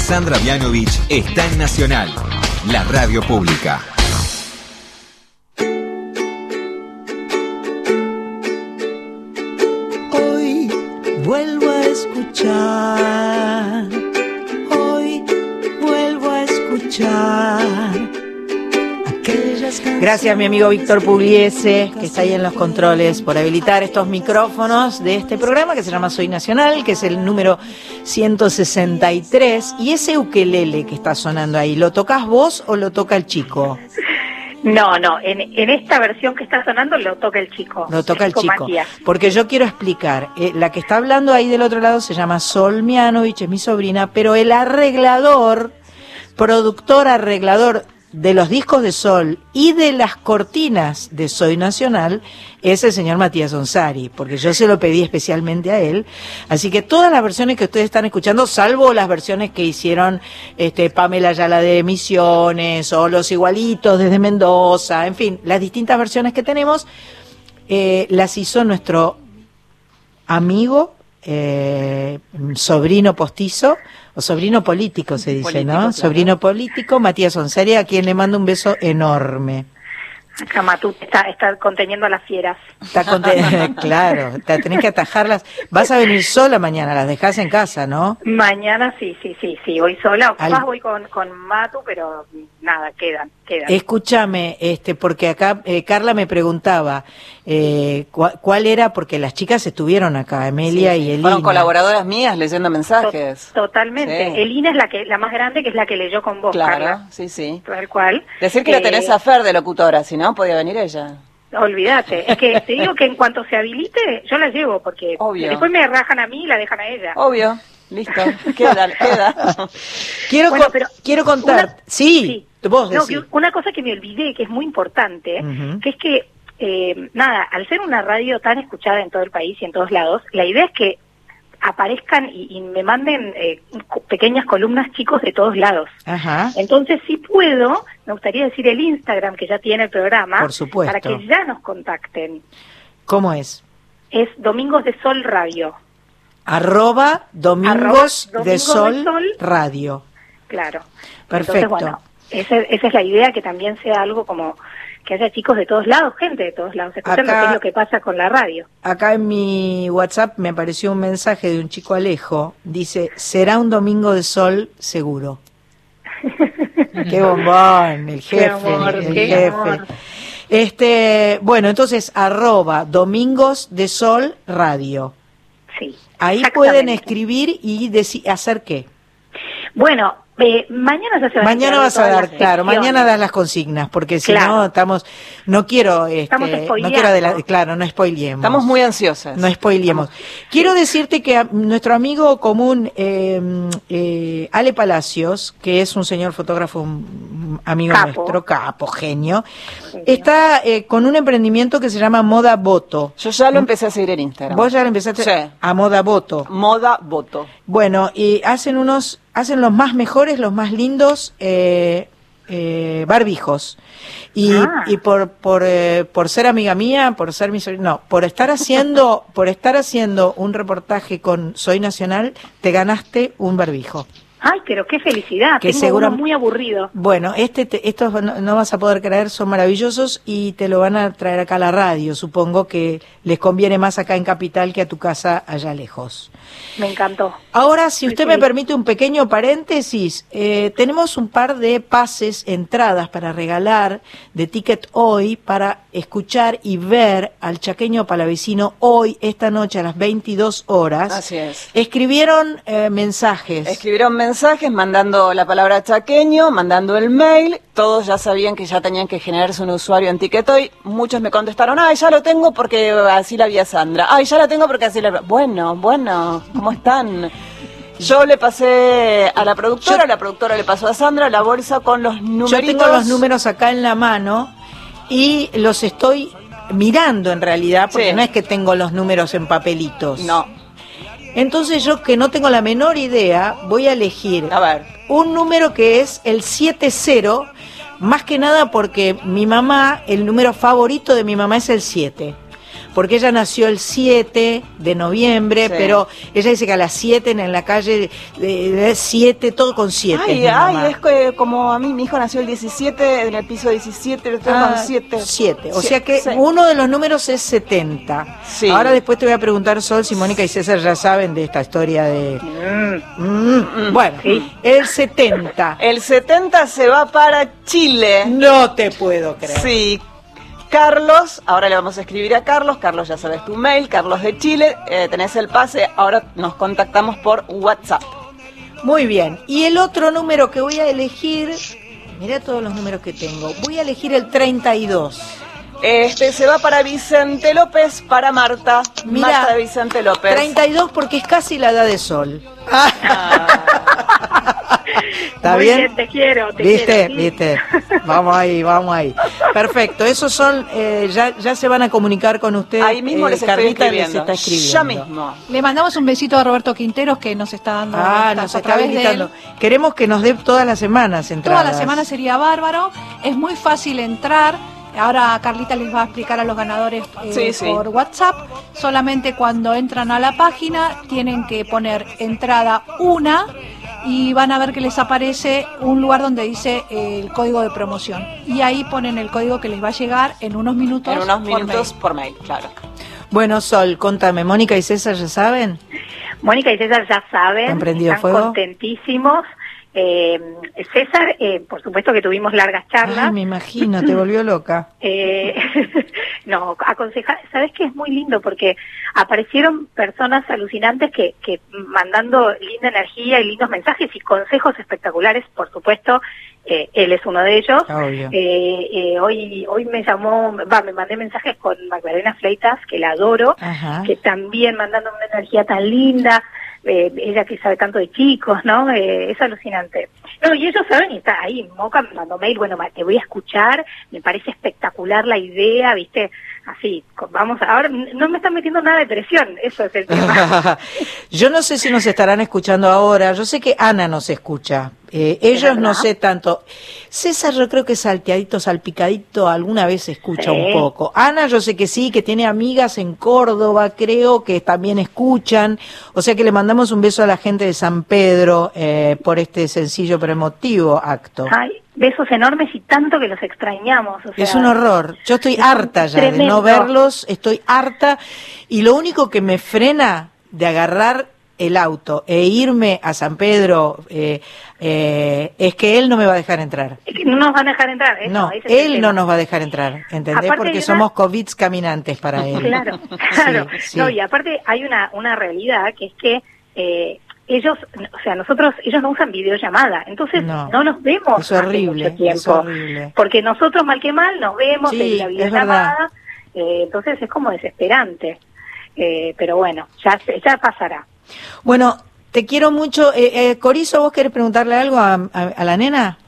Sandra Mianovich está en Nacional, la radio pública. Gracias, mi amigo Víctor Pugliese, que está ahí en los controles, por habilitar estos micrófonos de este programa que se llama Soy Nacional, que es el número 163. Y ese ukelele que está sonando ahí, ¿lo tocas vos o lo toca el chico? No, no, en, en esta versión que está sonando lo toca el chico. Lo toca el chico. Matías. Porque yo quiero explicar, eh, la que está hablando ahí del otro lado se llama Sol Mianovich, es mi sobrina, pero el arreglador, productor arreglador de los discos de Sol y de las cortinas de Soy Nacional es el señor Matías Onsari, porque yo se lo pedí especialmente a él. Así que todas las versiones que ustedes están escuchando, salvo las versiones que hicieron este, Pamela Ayala de Misiones o Los Igualitos desde Mendoza, en fin, las distintas versiones que tenemos, eh, las hizo nuestro amigo, eh, sobrino postizo, o sobrino político se dice, Político, ¿no? claro. Sobrino político, Matías Onsari, a quien le mando un beso enorme. Acá Matú está, está conteniendo a las fieras. Está conte- claro, te tenés que atajarlas. Vas a venir sola mañana, las dejás en casa, ¿no? Mañana sí, sí, sí, sí, voy sola. O Al- capaz voy con, con Matu, pero nada, quedan, quedan. Escúchame, este, porque acá eh, Carla me preguntaba eh, cuál era, porque las chicas estuvieron acá, Emelia y Elina. Fueron colaboradoras mías leyendo mensajes. Totalmente. Sí. Elina es la que la más grande, que es la que leyó con vos, Claro, Carla. sí, sí. Tal cual. Decir que la Eh, tenés a Fer de locutora, si no, podía venir ella. Olvídate. Es que te digo que en cuanto se habilite, yo la llevo, porque Obvio. después me rajan a mí y la dejan a ella. Obvio, listo, queda, queda. Quiero, Bueno, quiero contar. una- sí, vos No, decís. que una cosa que me olvidé, que es muy importante, que es que, eh, nada, al ser una radio tan escuchada en todo el país y en todos lados, la idea es que aparezcan y, y me manden eh, pequeñas columnas chicos de todos lados. Ajá. Entonces, si puedo, me gustaría decir el Instagram que ya tiene el programa, Por supuesto. para que ya nos contacten. ¿Cómo es? Es Domingos de Sol Radio, Arroba Domingos, Arroba de, Sol Sol. Radio. claro. Perfecto. Entonces, bueno, esa, esa es la idea, que también sea algo como que haya chicos de todos lados, gente de todos lados, escuchando Acá- qué es lo que pasa con la radio. Acá en mi WhatsApp me apareció un mensaje de un chico Alejo. Dice, será un domingo de sol seguro. qué bombón, el Qué jefe, amor, el qué jefe. amor. Este, bueno, entonces arroba domingos de sol radio. Sí. Ahí pueden escribir y hacer qué. Bueno, eh, mañana ya se van Mañana vas a dar, las claro, mañana das las consignas, porque si Claro. no estamos, no quiero, este, Estamos no quiero adela- claro, no spoileemos. Estamos muy ansiosas. No spoilemos. Quiero decirte que a- nuestro amigo común, eh, eh, Ale Palacios, que es un señor fotógrafo, un amigo Capo. nuestro, capo, genio, está eh, con un emprendimiento que se llama Moda Voto. Yo ya lo empecé a seguir en Instagram. Vos ya lo empezaste Sí. a Moda Voto. Moda voto. Bueno, y hacen unos, hacen los más mejores, los más lindos eh, eh, barbijos. Y, Ah. y por por, eh, por ser amiga mía, por ser mi sobrina- no, por estar haciendo, por estar haciendo un reportaje con Soy Nacional, te ganaste un barbijo. Ay, pero qué felicidad. Que Tengo uno muy aburrido. Bueno, este, te- estos no, no vas a poder creer, son maravillosos y te lo van a traer acá a la radio. Supongo que les conviene más acá en Capital que a tu casa allá lejos. Me encantó. Ahora, si usted Sí. me permite un pequeño paréntesis, eh, tenemos un par de pases, entradas para regalar de Ticket Hoy para escuchar y ver al chaqueño palavecino hoy, esta noche a las 22 horas. Así es. Escribieron eh, mensajes. Escribieron mensajes mandando la palabra chaqueño, mandando el mail. Todos ya sabían que ya tenían que generarse un usuario en Ticketoy. Muchos me contestaron, ay, ya lo tengo porque así la vi a Sandra. Ay, ya la tengo porque así la vi. Bueno, bueno, ¿cómo están? Yo le pasé a la productora, la productora le pasó a Sandra la bolsa con los números. Yo tengo los números acá en la mano y los estoy mirando en realidad, porque Sí. no es que tengo los números en papelitos. No, Entonces yo que no tengo la menor idea, voy a elegir a ver. un número que es el 70, más que nada porque mi mamá, el número favorito de mi mamá es el 7. Porque ella nació el 7 de noviembre, Sí. pero ella dice que a las 7 en la calle, de 7, todo con 7. Ay, ay, es que como a mí, mi hijo nació el 17, en el piso 17, lo tengo con 7. 7. O Sí, sea que sí. uno de los números es 70. Sí. Ahora después te voy a preguntar, Sol, si Mónica y César ya saben de esta historia de... Mm, Bueno, el 70. El 70 se va para Chile. No te puedo creer. Sí. Carlos, ahora le vamos a escribir a Carlos. Carlos, ya sabes tu mail, Carlos de Chile. eh, tenés el pase. Ahora nos contactamos por WhatsApp. Muy bien. Y el otro número que voy a elegir, mira todos los números que tengo, voy a elegir el 32. Este se va para Vicente López, para Marta. Mira, Marta de Vicente López. 32 porque es casi la edad de Sol. ¿Está Muy bien? bien, te quiero, te ¿Viste? quiero, sí. ¿Viste? Vamos ahí, vamos ahí. Perfecto, esos son, eh, ya, ya se van a comunicar con usted. Ahí mismo eh, les estoy Carlita les escribiendo. está escribiendo. Ya mismo. Le mandamos un besito a Roberto Quinteros que nos está dando Ah, nos a está través de habilitando. él. Queremos que nos dé todas las semanas entradas. Toda la semana sería bárbaro. Es muy fácil entrar. Ahora Carlita les va a explicar a los ganadores eh, Sí, sí. por WhatsApp. Solamente cuando entran a la página tienen que poner entrada una y van a ver que les aparece un lugar donde dice eh, el código de promoción. Y ahí ponen el código que les va a llegar en unos minutos. En unos por minutos mail. por mail, claro. Bueno, Sol, contame, Mónica y César ya saben. Mónica y César ya saben, ¿Han prendido están fuego? contentísimos. Eh, César, eh, por supuesto que tuvimos largas charlas. Ay, me imagino, te volvió loca. Eh, no, aconsejar, sabes que es muy lindo porque aparecieron personas alucinantes que, que mandando linda energía y lindos mensajes y consejos espectaculares, por supuesto, eh, él es uno de ellos. Obvio. Eh, eh, hoy, hoy me llamó, va, me mandé mensajes con Magdalena Fleitas, que la adoro, Ajá. que también mandando una energía tan linda, eh, ella que sabe tanto de chicos, ¿no? Eh, es alucinante. No, y ellos saben, y está ahí, Moca me mandó mail, bueno, te voy a escuchar, me parece espectacular la idea, ¿viste? Así, vamos, ahora no me están metiendo nada de presión, eso es el tema. yo no sé si nos estarán escuchando ahora. Yo sé que Ana nos escucha. Eh, ellos no sé tanto. César yo creo que salteadito, salpicadito, alguna vez escucha Sí. un poco. Ana yo sé que sí, que tiene amigas en Córdoba, creo que también escuchan. O sea que le mandamos un beso a la gente de San Pedro eh, por este sencillo pero emotivo acto. Ay, besos enormes y tanto que los extrañamos. O sea, Es un horror. Yo estoy es harta ya de no verlos, estoy harta. Y lo único que me frena de agarrar el auto e irme a San Pedro eh, eh, es que él no me va a dejar entrar. Es que No nos van a dejar entrar, eso, No, es el él no nos va a dejar entrar, ¿entendés? Aparte Porque una- somos COVID caminantes para él. Claro, claro. Sí, sí. No, y aparte hay una, una realidad que es que eh, ellos, o sea, nosotros, ellos no usan videollamada, entonces No. no, nos vemos Es horrible, mucho tiempo. es horrible. Porque nosotros mal que mal nos vemos Sí, en la videollamada, eh, entonces es como desesperante. Eh, pero bueno, ya, ya pasará. Bueno, te quiero mucho. Eh, eh, Corizo, ¿vos querés preguntarle algo a, a- a la nena?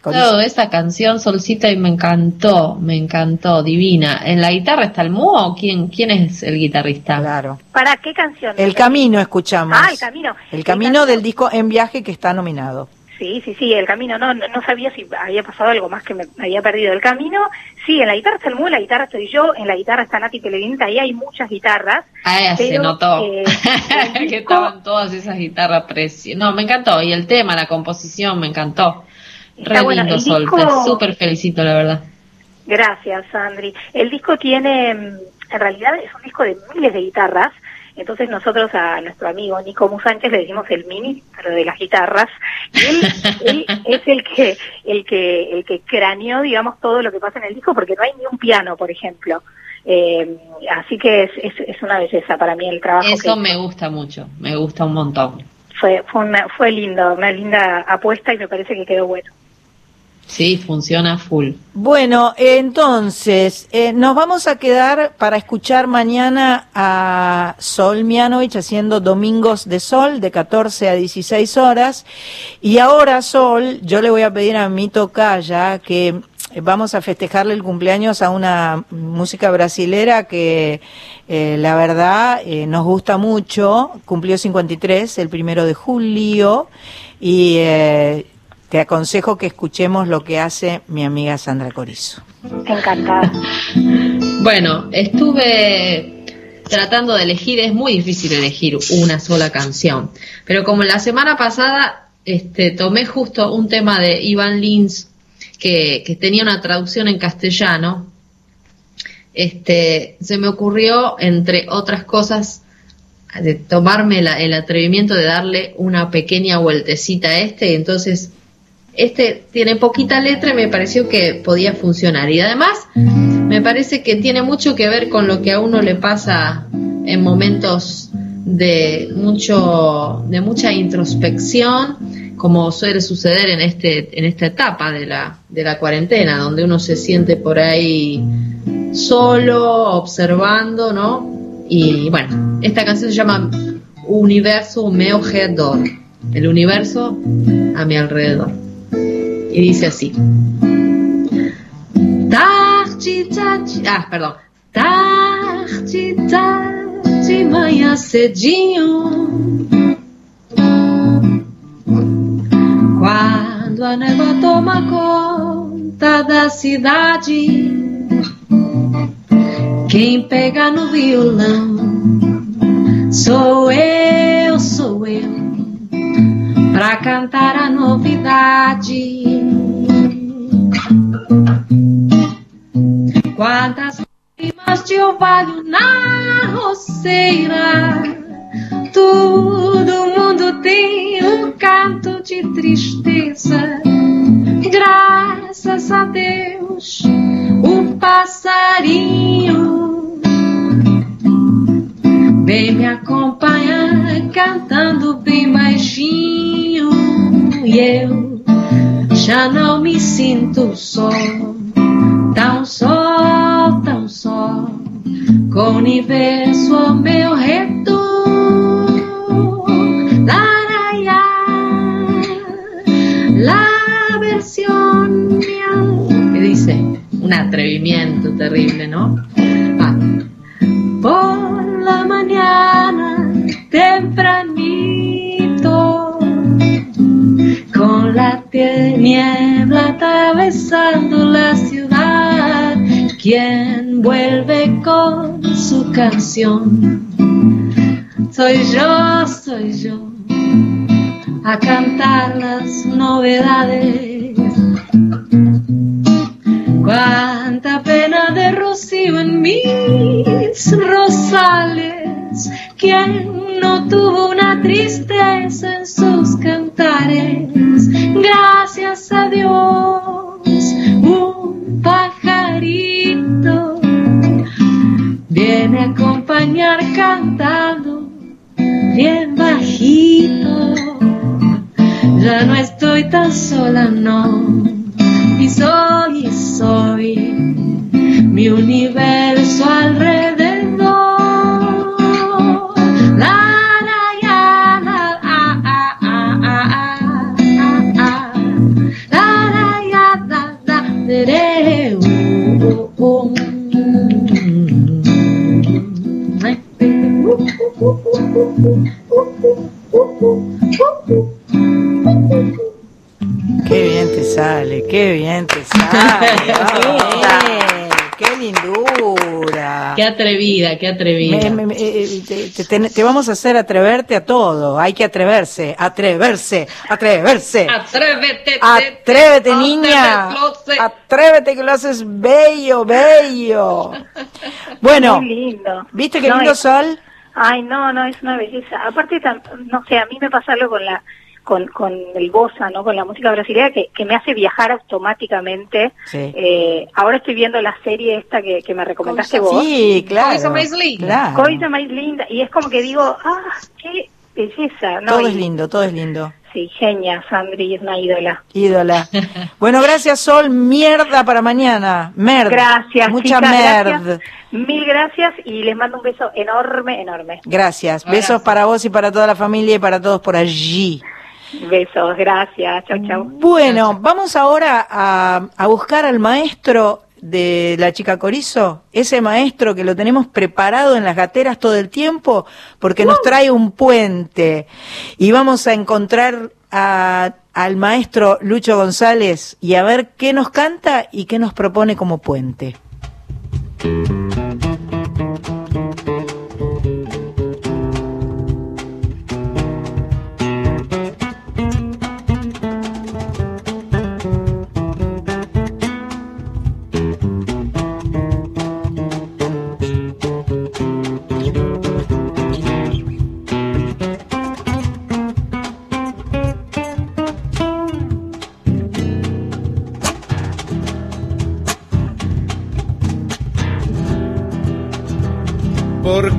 Corizo. Claro, esa canción Solcita y me encantó, me encantó, divina. ¿En la guitarra está el Mu o quién, quién es el guitarrista? Claro. ¿Para qué canción? El camino escuchamos. Ah, el camino. El camino del disco En Viaje que está nominado. Sí, sí, sí, el camino. No, no, sabía si había pasado algo más que me había perdido el camino. Sí, en la guitarra está el Mu, en la guitarra estoy yo, en la guitarra está Nati Pellegrini, ahí hay muchas guitarras. Ah, se pero, notó. eh, que disco- estaban todas esas guitarras preciosas. No, me encantó. Y el tema, la composición, me encantó. Re Está bueno, lindo, el Sol. disco- Te súper felicito, la verdad. Gracias, Sandri. El disco tiene, mm, en realidad es un disco de miles de guitarras. Entonces nosotros a nuestro amigo Nico Mu Sánchez le decimos el mini, pero de las guitarras. Y él, él es el que, el que, el que craneó, digamos, todo lo que pasa en el disco, porque no hay ni un piano, por ejemplo. Eh, así que es, es, es una belleza para mí el trabajo. que Eso hizo. me gusta mucho, me gusta un montón. fue, fue, una, fue lindo, una linda apuesta y me parece que quedó bueno. Sí, funciona full. Bueno, entonces, eh, nos vamos a quedar para escuchar mañana a Sol Mianovich haciendo Domingos de Sol de 14 a 16 horas. Y ahora, Sol, yo le voy a pedir a mi tocaya que vamos a festejarle el cumpleaños a una música brasilera que eh, la verdad eh, nos gusta mucho. Cumplió 53 el primero de julio y eh, te aconsejo que escuchemos lo que hace mi amiga Sandra Corizo. Encantada. Bueno, estuve tratando de elegir, es muy difícil elegir una sola canción, pero como la semana pasada este, tomé justo un tema de Ivan Lins que, que tenía una traducción en castellano, este, se me ocurrió, entre otras cosas, de tomarme la- el atrevimiento de darle una pequeña vueltecita a este, y entonces este tiene poquita letra y me pareció que podía funcionar. Y además, me parece que tiene mucho que ver con lo que a uno le pasa en momentos de mucho de mucha introspección como suele suceder en este en esta etapa de la de la cuarentena donde uno se siente por ahí solo observando no y bueno esta canción se llama Universo meu redor el universo a mi alrededor y dice así Tarde, tarde. Ah, perdão. Tarde, tarde, manhã cedinho. Quando a névoa toma conta da cidade. Quem pega no violão sou eu, sou eu. Pra cantar a novidade. Quantas lágrimas de orvalho na roceira, todo mundo mundo tem um canto de tristeza. Graças a Deus, o passarinho. Vem me acompanhar cantando bem baixinho. E eu já não me sinto só, tão só, tão só, com o universo ao meu redor. Laraya, la versión. ¿Qué dice? Un atrevimiento terrible, ¿no? Ah. Por la mañana, tempranito, tie- niebla atravesando la ciudad, quien vuelve con su canción. Soy yo, soy yo, a cantar las novedades. Cuánta pena de rocío en mis rosales. Quien no tuvo una tristeza en sus cantares. Gracias a Dios, un pajarito viene a acompañar cantando bien bajito. Ya no estoy tan sola, no. Y soy, soy mi universo alrededor. Qué atrevida, qué atrevida. Me- me- me- eh, te, te- te- te vamos a hacer atreverte a todo. Hay que atreverse, atreverse, atreverse. Atrévete, Atrévete, niña. Atrévete. Atrévete que lo haces bello, bello. Bueno, Muy lindo. ¿viste qué No, lindo es- sol? Ay, no, no, es una belleza. Aparte, no sé, a mí me pasa algo con la con, con el bossa, ¿no? Con la música brasileña que, que me hace viajar automáticamente. Sí. Eh, ahora estoy viendo la serie esta que, que me recomendaste vos. Sí, claro. Coisa más linda. claro. Coisa más linda. Y es como que digo, ah, qué belleza. ¿no? Todo Y- es lindo, todo es lindo. Sí, genia, Sandri, es una ídola. Ídola. Bueno, gracias Sol. Mierda para mañana. Merd. Gracias, Mucha merd. gracias. Mil gracias y les mando un beso enorme, enorme. Gracias. Besos para vos y para toda la familia y para todos por allí. Besos, gracias. Chau, chau. Bueno, vamos ahora a, a buscar al maestro de la chica Corizo, ese maestro que lo tenemos preparado en las gateras todo el tiempo, porque nos trae un puente. Y vamos a encontrar a- al maestro Lucho González y a ver qué nos canta y qué nos propone como puente.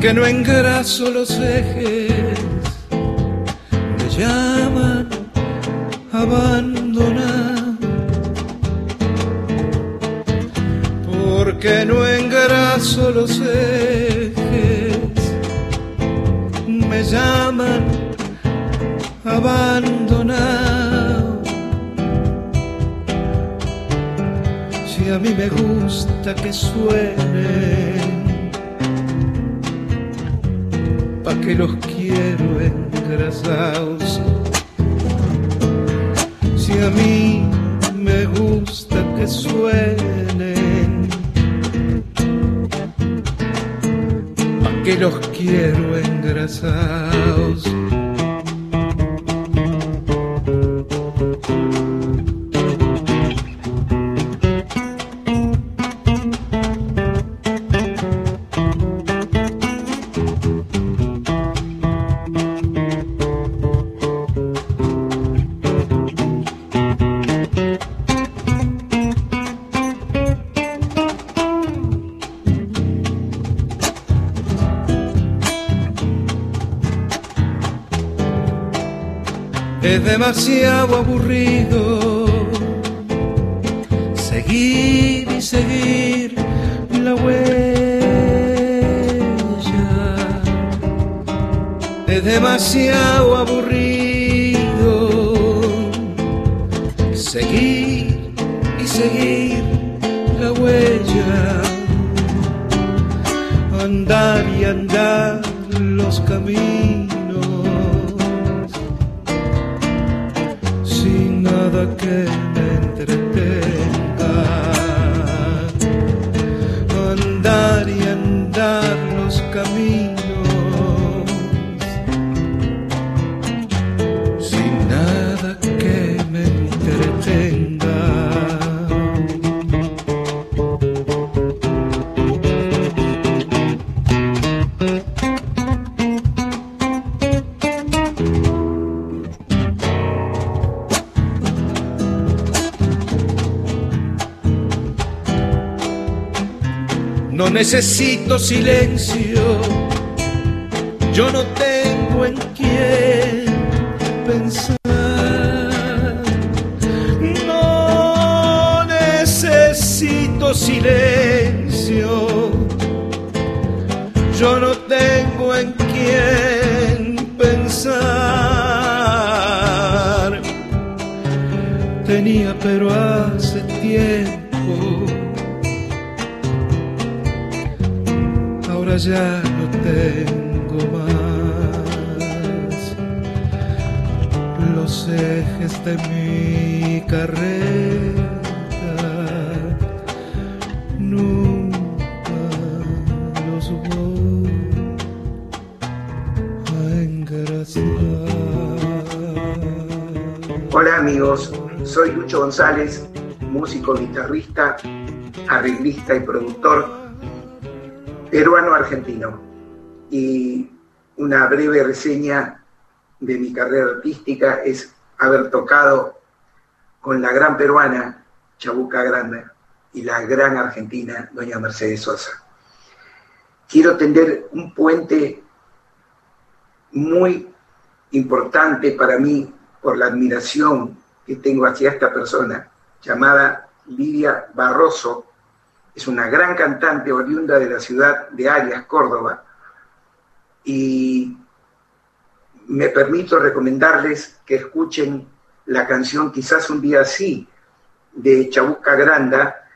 Porque no engraso los ejes, me llaman abandonar. Porque no engraso los ejes, me llaman abandonar. Si a mí me gusta que suenen que los quiero engrasados. Si a mí me gusta que suenen, pa' que los quiero engrasados. Aburrido seguir y seguir la huella. Es demasiado necesito silencio, yo no tengo en quién pensar. No necesito silencio, yo no tengo en quién pensar. Tenía pero ya no tengo más los ejes de mi carreta. Nunca los voy a engrasar. Hola amigos, soy Lucho González, músico, guitarrista, arreglista y productor peruano-argentino. Y una breve reseña de mi carrera artística es haber tocado con la gran peruana Chabuca Granda y la gran argentina doña Mercedes Sosa. Quiero tender un puente muy importante para mí por la admiración que tengo hacia esta persona, llamada Lidia Barroso, es una gran cantante oriunda de la ciudad de Arias, Córdoba, y me permito recomendarles que escuchen la canción Quizás un día sí de Chabuca Granda,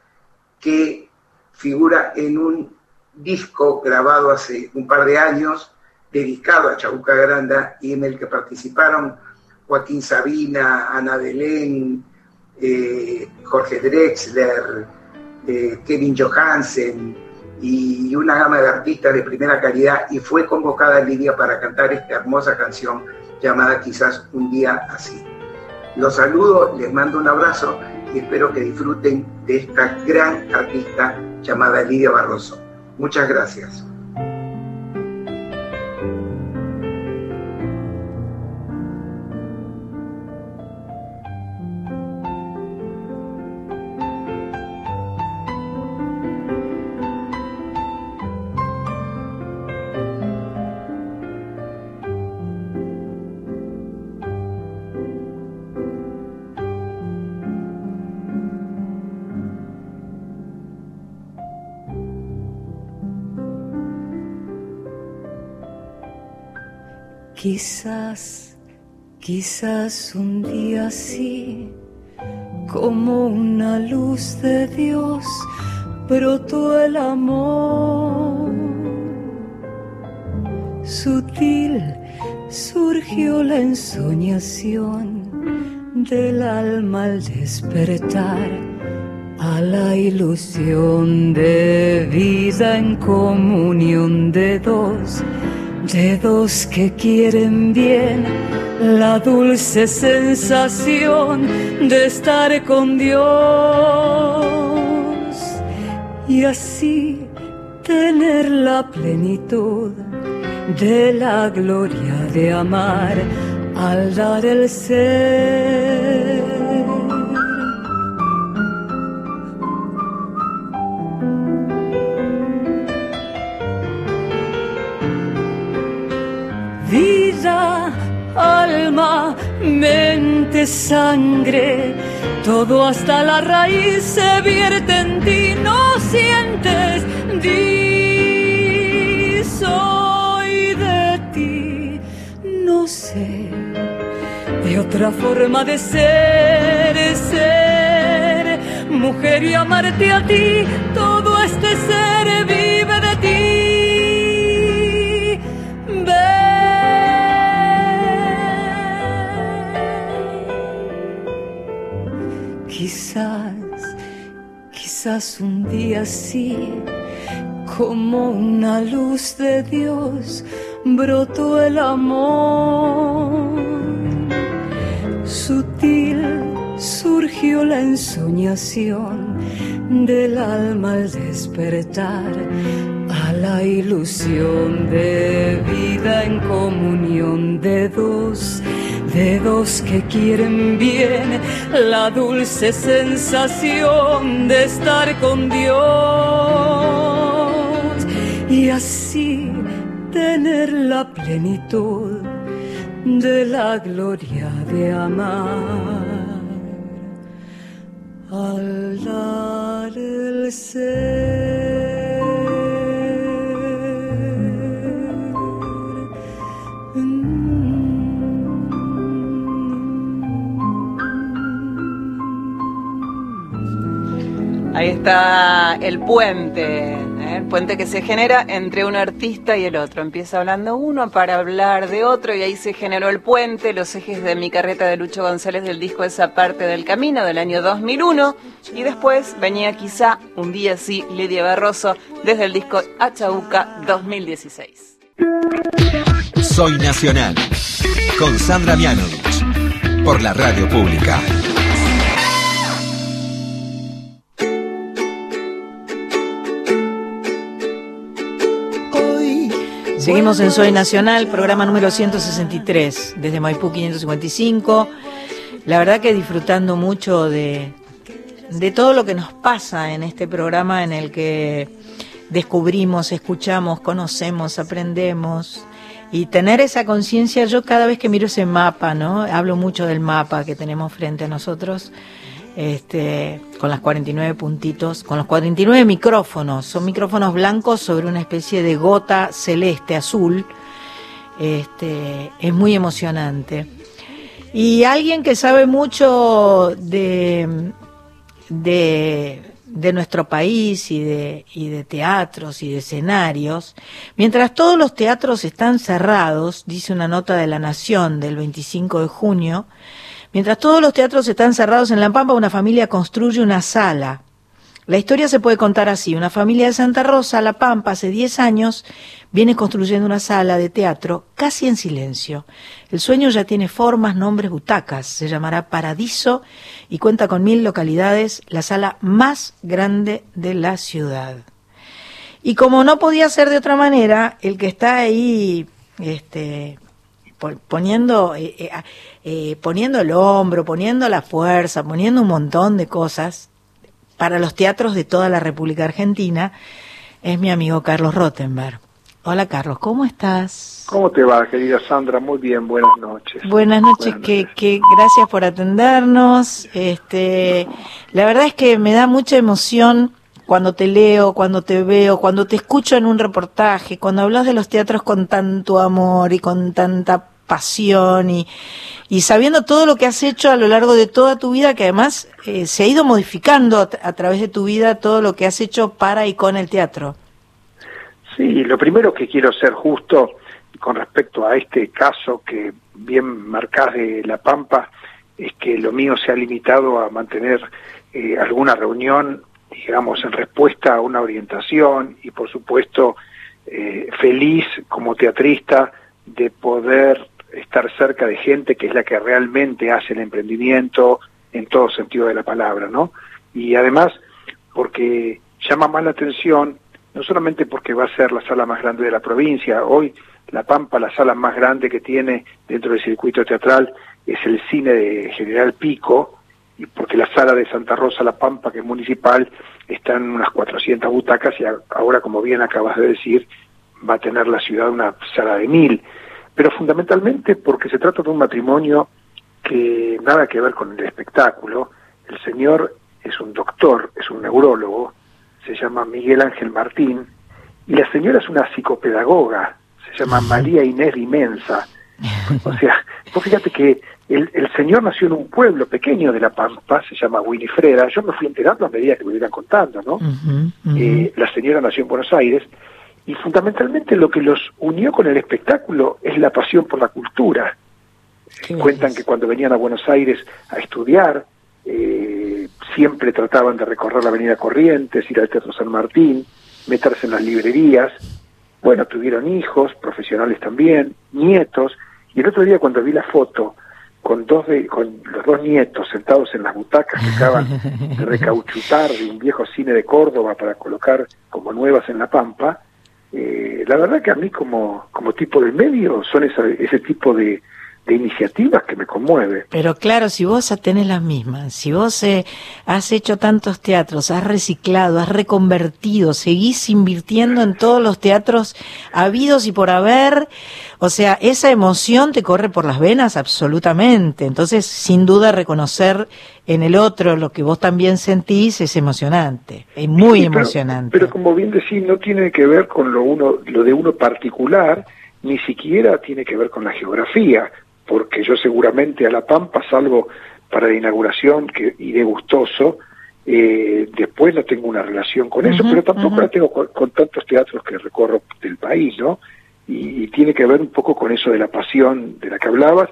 que figura en un disco grabado hace un par de años, dedicado a Chabuca Granda, y en el que participaron Joaquín Sabina, Ana Belén, eh, Jorge Drexler, Kevin Johansen y una gama de artistas de primera calidad y fue convocada Lidia para cantar esta hermosa canción llamada Quizás un día así. Los saludo, les mando un abrazo y espero que disfruten de esta gran artista llamada Lidia Barroso. Muchas gracias. Quizás, quizás un día sí, como una luz de Dios, brotó el amor. Sutil surgió la ensoñación del alma al despertar a la ilusión de vida en comunión de dos Dedos que quieren bien la dulce sensación de estar con Dios y así tener la plenitud de la gloria de amar al dar el ser. Alma, mente, sangre, todo hasta la raíz se vierte en ti, no sientes, di, soy de ti, no sé, de otra forma de ser, ser, mujer y amarte a ti, todo este ser vive de ti. Quizás, quizás un día sí, como una luz de Dios, brotó el amor. Sutil surgió la ensoñación del alma al despertar a la ilusión de vida en comunión de dos, de dos que quieren bien la dulce sensación de estar con Dios y así tener la plenitud de la gloria de amar al dar. Ahí está el puente, ¿eh? el puente que se genera entre un artista y el otro. Empieza hablando uno para hablar de otro y ahí se generó el puente, los ejes de mi carreta de Lucho González del disco Esa parte del camino del año 2001 y después venía quizá un día así Lidia Barroso desde el disco Achauca 2016. Soy Nacional. Con Sandra Mianovich. Por la radio pública. Seguimos en Soy Nacional, programa número 163, desde Maipú 555. La verdad que disfrutando mucho de, de todo lo que nos pasa en este programa en el que descubrimos, escuchamos, conocemos, aprendemos. Y tener esa conciencia, yo cada vez que miro ese mapa, ¿no? Hablo mucho del mapa que tenemos frente a nosotros, este, con las 49 puntitos, con los 49 micrófonos. Son micrófonos blancos sobre una especie de gota celeste, azul. Este, es muy emocionante. Y alguien que sabe mucho de, de, de nuestro país y de, y de teatros y de escenarios, mientras todos los teatros están cerrados, dice una nota de La Nación del 25 de junio, Mientras todos los teatros están cerrados en La Pampa, una familia construye una sala. La historia se puede contar así. Una familia de Santa Rosa, La Pampa, hace 10 años, viene construyendo una sala de teatro casi en silencio. El sueño ya tiene formas, nombres, butacas. Se llamará Paradiso y cuenta con mil localidades, la sala más grande de la ciudad. Y como no podía ser de otra manera, el que está ahí este, poniendo, eh, eh, eh, poniendo el hombro, poniendo la fuerza, poniendo un montón de cosas para los teatros de toda la República Argentina, es mi amigo Carlos Rottenberg. Hola Carlos, ¿cómo estás? ¿Cómo te va, querida Sandra? Muy bien, buenas noches. Buenas noches, que, que gracias por atendernos. Este, la verdad es que me da mucha emoción cuando te leo, cuando te veo, cuando te escucho en un reportaje, cuando hablas de los teatros con tanto amor y con tanta pasión y, sabiendo todo lo que has hecho a lo largo de toda tu vida, que además eh, se ha ido modificando a través de tu vida todo lo que has hecho para y con el teatro. Sí, lo primero que quiero ser justo con respecto a este caso que bien marcás de La Pampa es que lo mío se ha limitado a mantener eh, alguna reunión, digamos, en respuesta a una orientación y por supuesto eh, feliz como teatrista de poder estar cerca de gente que es la que realmente hace el emprendimiento en todo sentido de la palabra, ¿no? Y además porque llama más la atención, no solamente porque va a ser la sala más grande de la provincia, hoy La Pampa, la sala más grande que tiene dentro del circuito teatral es el cine de General Pico, y porque la sala de Santa Rosa La Pampa, que es municipal, está en unas 400 butacas y ahora, como bien acabas de decir, va a tener la ciudad una sala de mil. pero fundamentalmente porque se trata de un matrimonio que nada que ver con el espectáculo. El señor es un doctor, es un neurólogo, se llama Miguel Ángel Martín, y la señora es una psicopedagoga, se llama María Inés Dimensa. O sea, vos fíjate que el, el señor nació en un pueblo pequeño de La Pampa, se llama Winifreda, yo me fui enterando a medida que me iban contando, ¿no? Eh, la señora nació en Buenos Aires, y fundamentalmente lo que los unió con el espectáculo es la pasión por la cultura. Cuentan que cuando venían a Buenos Aires a estudiar, eh, siempre trataban de recorrer la Avenida Corrientes, ir al Teatro San Martín, meterse en las librerías. Bueno, tuvieron hijos, profesionales también, nietos, y el otro día cuando vi la foto con dos de, con los dos nietos sentados en las butacas que acaban de recauchutar de un viejo cine de Córdoba para colocar como nuevas en la Pampa, eh, la verdad que a mí como, como tipo del medio son esa, ese tipo de, de iniciativas que me conmueve. Pero claro, si vos tenés las mismas, si vos eh, has hecho tantos teatros, has reciclado, has reconvertido, seguís invirtiendo en todos los teatros habidos y por haber, o sea, esa emoción te corre por las venas absolutamente. Entonces, sin duda, reconocer en el otro lo que vos también sentís es emocionante, es muy Sí, pero- emocionante. Pero como bien decís, no tiene que ver con lo uno, lo de uno particular, ni siquiera tiene que ver con la geografía, porque yo seguramente a La Pampa salvo para la inauguración que iré gustoso, eh, después no tengo una relación con eso, pero tampoco ujú. la tengo con, con tantos teatros que recorro del país, ¿no? Y, y tiene que ver un poco con eso de la pasión de la que hablabas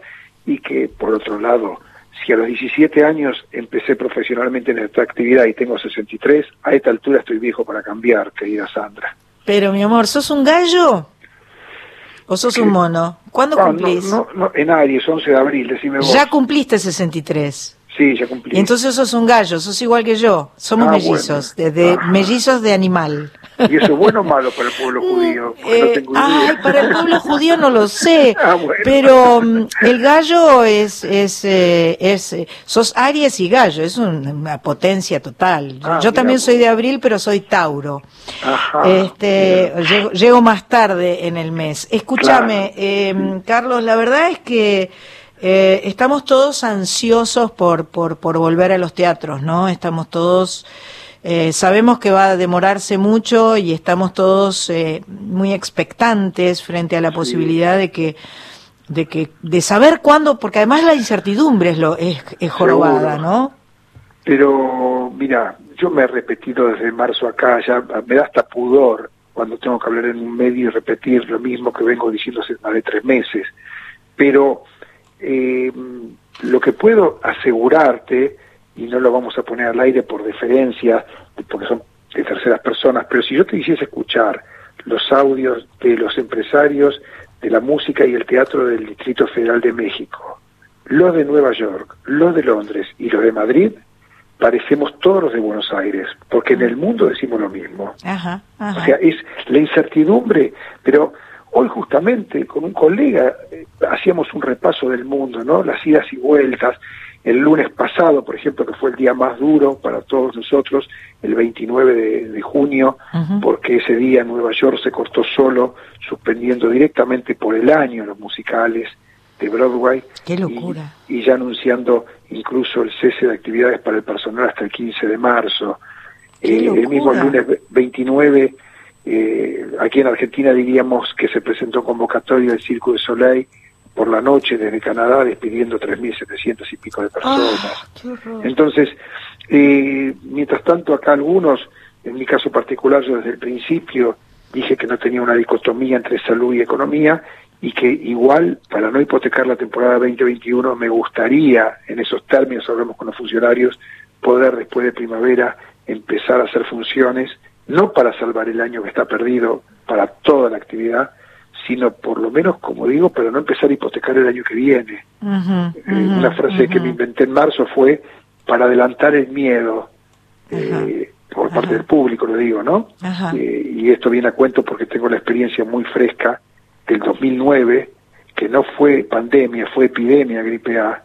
y que, por otro lado, si a los 17 años empecé profesionalmente en esta actividad y tengo 63, a esta altura estoy viejo para cambiar, querida Sandra. Pero mi amor, ¿sos un gallo? ¿O sos un mono? ¿Cuándo Ah, cumplís? No, no, no, en Aries, 11 de abril, decime vos. Ya cumpliste 63. Sí, ya cumplí. Y entonces sos un gallo, sos igual que yo. Somos Ah, mellizos, de, de- mellizos de animal. ¿Y eso es bueno o malo para el pueblo judío? Porque no Eh, tengo ay, para el pueblo judío no lo sé, Ah, bueno. pero mm, el gallo es, es, eh, es, eh, sos Aries y gallo, es un- una potencia total. Yo, Ah, yo también vos. soy de abril, pero soy Tauro. Ajá. Este, llego, llego más tarde en el mes. Escúchame, eh, Carlos, la verdad es que eh, estamos todos ansiosos por, por, por volver a los teatros, ¿no? Estamos todos, eh, sabemos que va a demorarse mucho y estamos todos eh, muy expectantes frente a la posibilidad de que de que de saber cuándo porque además la incertidumbre es lo es, es jorobada Seguro. no Pero, mira, yo me he repetido desde marzo acá, ya me da hasta pudor cuando tengo que hablar en un medio y repetir lo mismo que vengo diciendo hace más de tres meses. Pero eh, lo que puedo asegurarte, y no lo vamos a poner al aire por deferencia, porque son de terceras personas, pero si yo te hiciese escuchar los audios de los empresarios de la música y el teatro del Distrito Federal de México, los de Nueva York, los de Londres y los de Madrid, parecemos todos los de Buenos Aires, porque en el mundo decimos lo mismo. ajá, ajá. O sea, es la incertidumbre, pero hoy justamente con un colega eh, hacíamos un repaso del mundo, ¿no? Las idas y vueltas. El lunes pasado, por ejemplo, que fue el día más duro para todos nosotros, el 29 de, de junio, porque ese día Nueva York se cortó solo, suspendiendo directamente por el año los musicales de Broadway. Qué locura. Y ya anunciando incluso el cese de actividades para el personal hasta el 15 de marzo. ¡Qué Eh, el mismo lunes ve- 29, eh, aquí en Argentina diríamos que se presentó convocatoria del Circo de Soleil por la noche desde Canadá despidiendo 3.700 y pico de personas. Ah. Entonces, eh, mientras tanto acá algunos, en mi caso particular yo desde el principio dije que no tenía una dicotomía entre salud y economía y que igual para no hipotecar la temporada 2021 me gustaría, en esos términos hablamos con los funcionarios, poder después de primavera empezar a hacer funciones, no para salvar el año que está perdido para toda la actividad, sino por lo menos, como digo, para no empezar a hipotecar el año que viene. Eh, una frase que me inventé en marzo fue para adelantar el miedo eh, por parte del público, lo digo, ¿no? Eh, y esto viene a cuento porque tengo la experiencia muy fresca del 2009, que no fue pandemia, fue epidemia gripe A,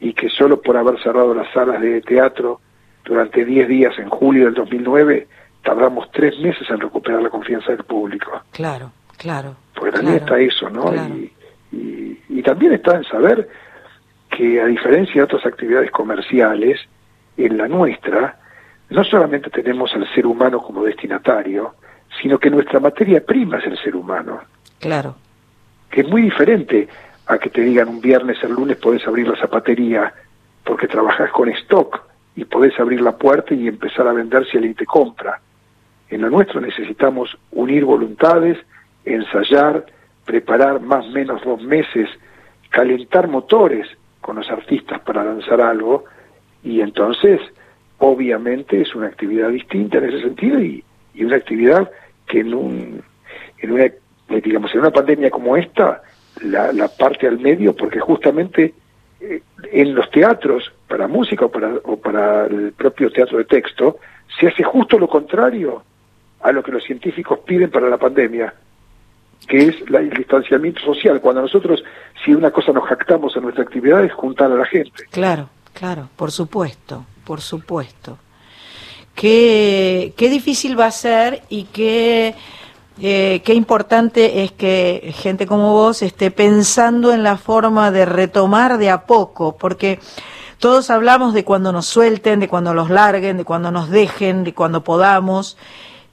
y que solo por haber cerrado las salas de teatro durante 10 días en julio del 2009, tardamos tres meses en recuperar la confianza del público. claro claro Porque también Claro, está eso, ¿no? claro. Y, también está en saber que a diferencia de otras actividades comerciales, en la nuestra, no solamente tenemos al ser humano como destinatario, sino que nuestra materia prima es el ser humano, Claro. que es muy diferente a que te digan un viernes, el lunes podés abrir la zapatería porque trabajás con stock y podés abrir la puerta y empezar a vender si alguien te compra. En lo nuestro necesitamos unir voluntades, ensayar, preparar más o menos dos meses, calentar motores con los artistas para lanzar algo y entonces obviamente es una actividad distinta en ese sentido y, y una actividad que en un en una eh, digamos en una pandemia como esta la, la parte al medio porque justamente eh, en los teatros para música o para, o para el propio teatro de texto se hace justo lo contrario a lo que los científicos piden para la pandemia que es la- el distanciamiento social cuando nosotros si una cosa nos jactamos en nuestra actividad es juntar a la gente Claro, claro, por supuesto, por supuesto. Qué, qué difícil va a ser y qué, eh, qué importante es que gente como vos esté pensando en la forma de retomar de a poco, porque todos hablamos de cuando nos suelten, de cuando los larguen, de cuando nos dejen, de cuando podamos,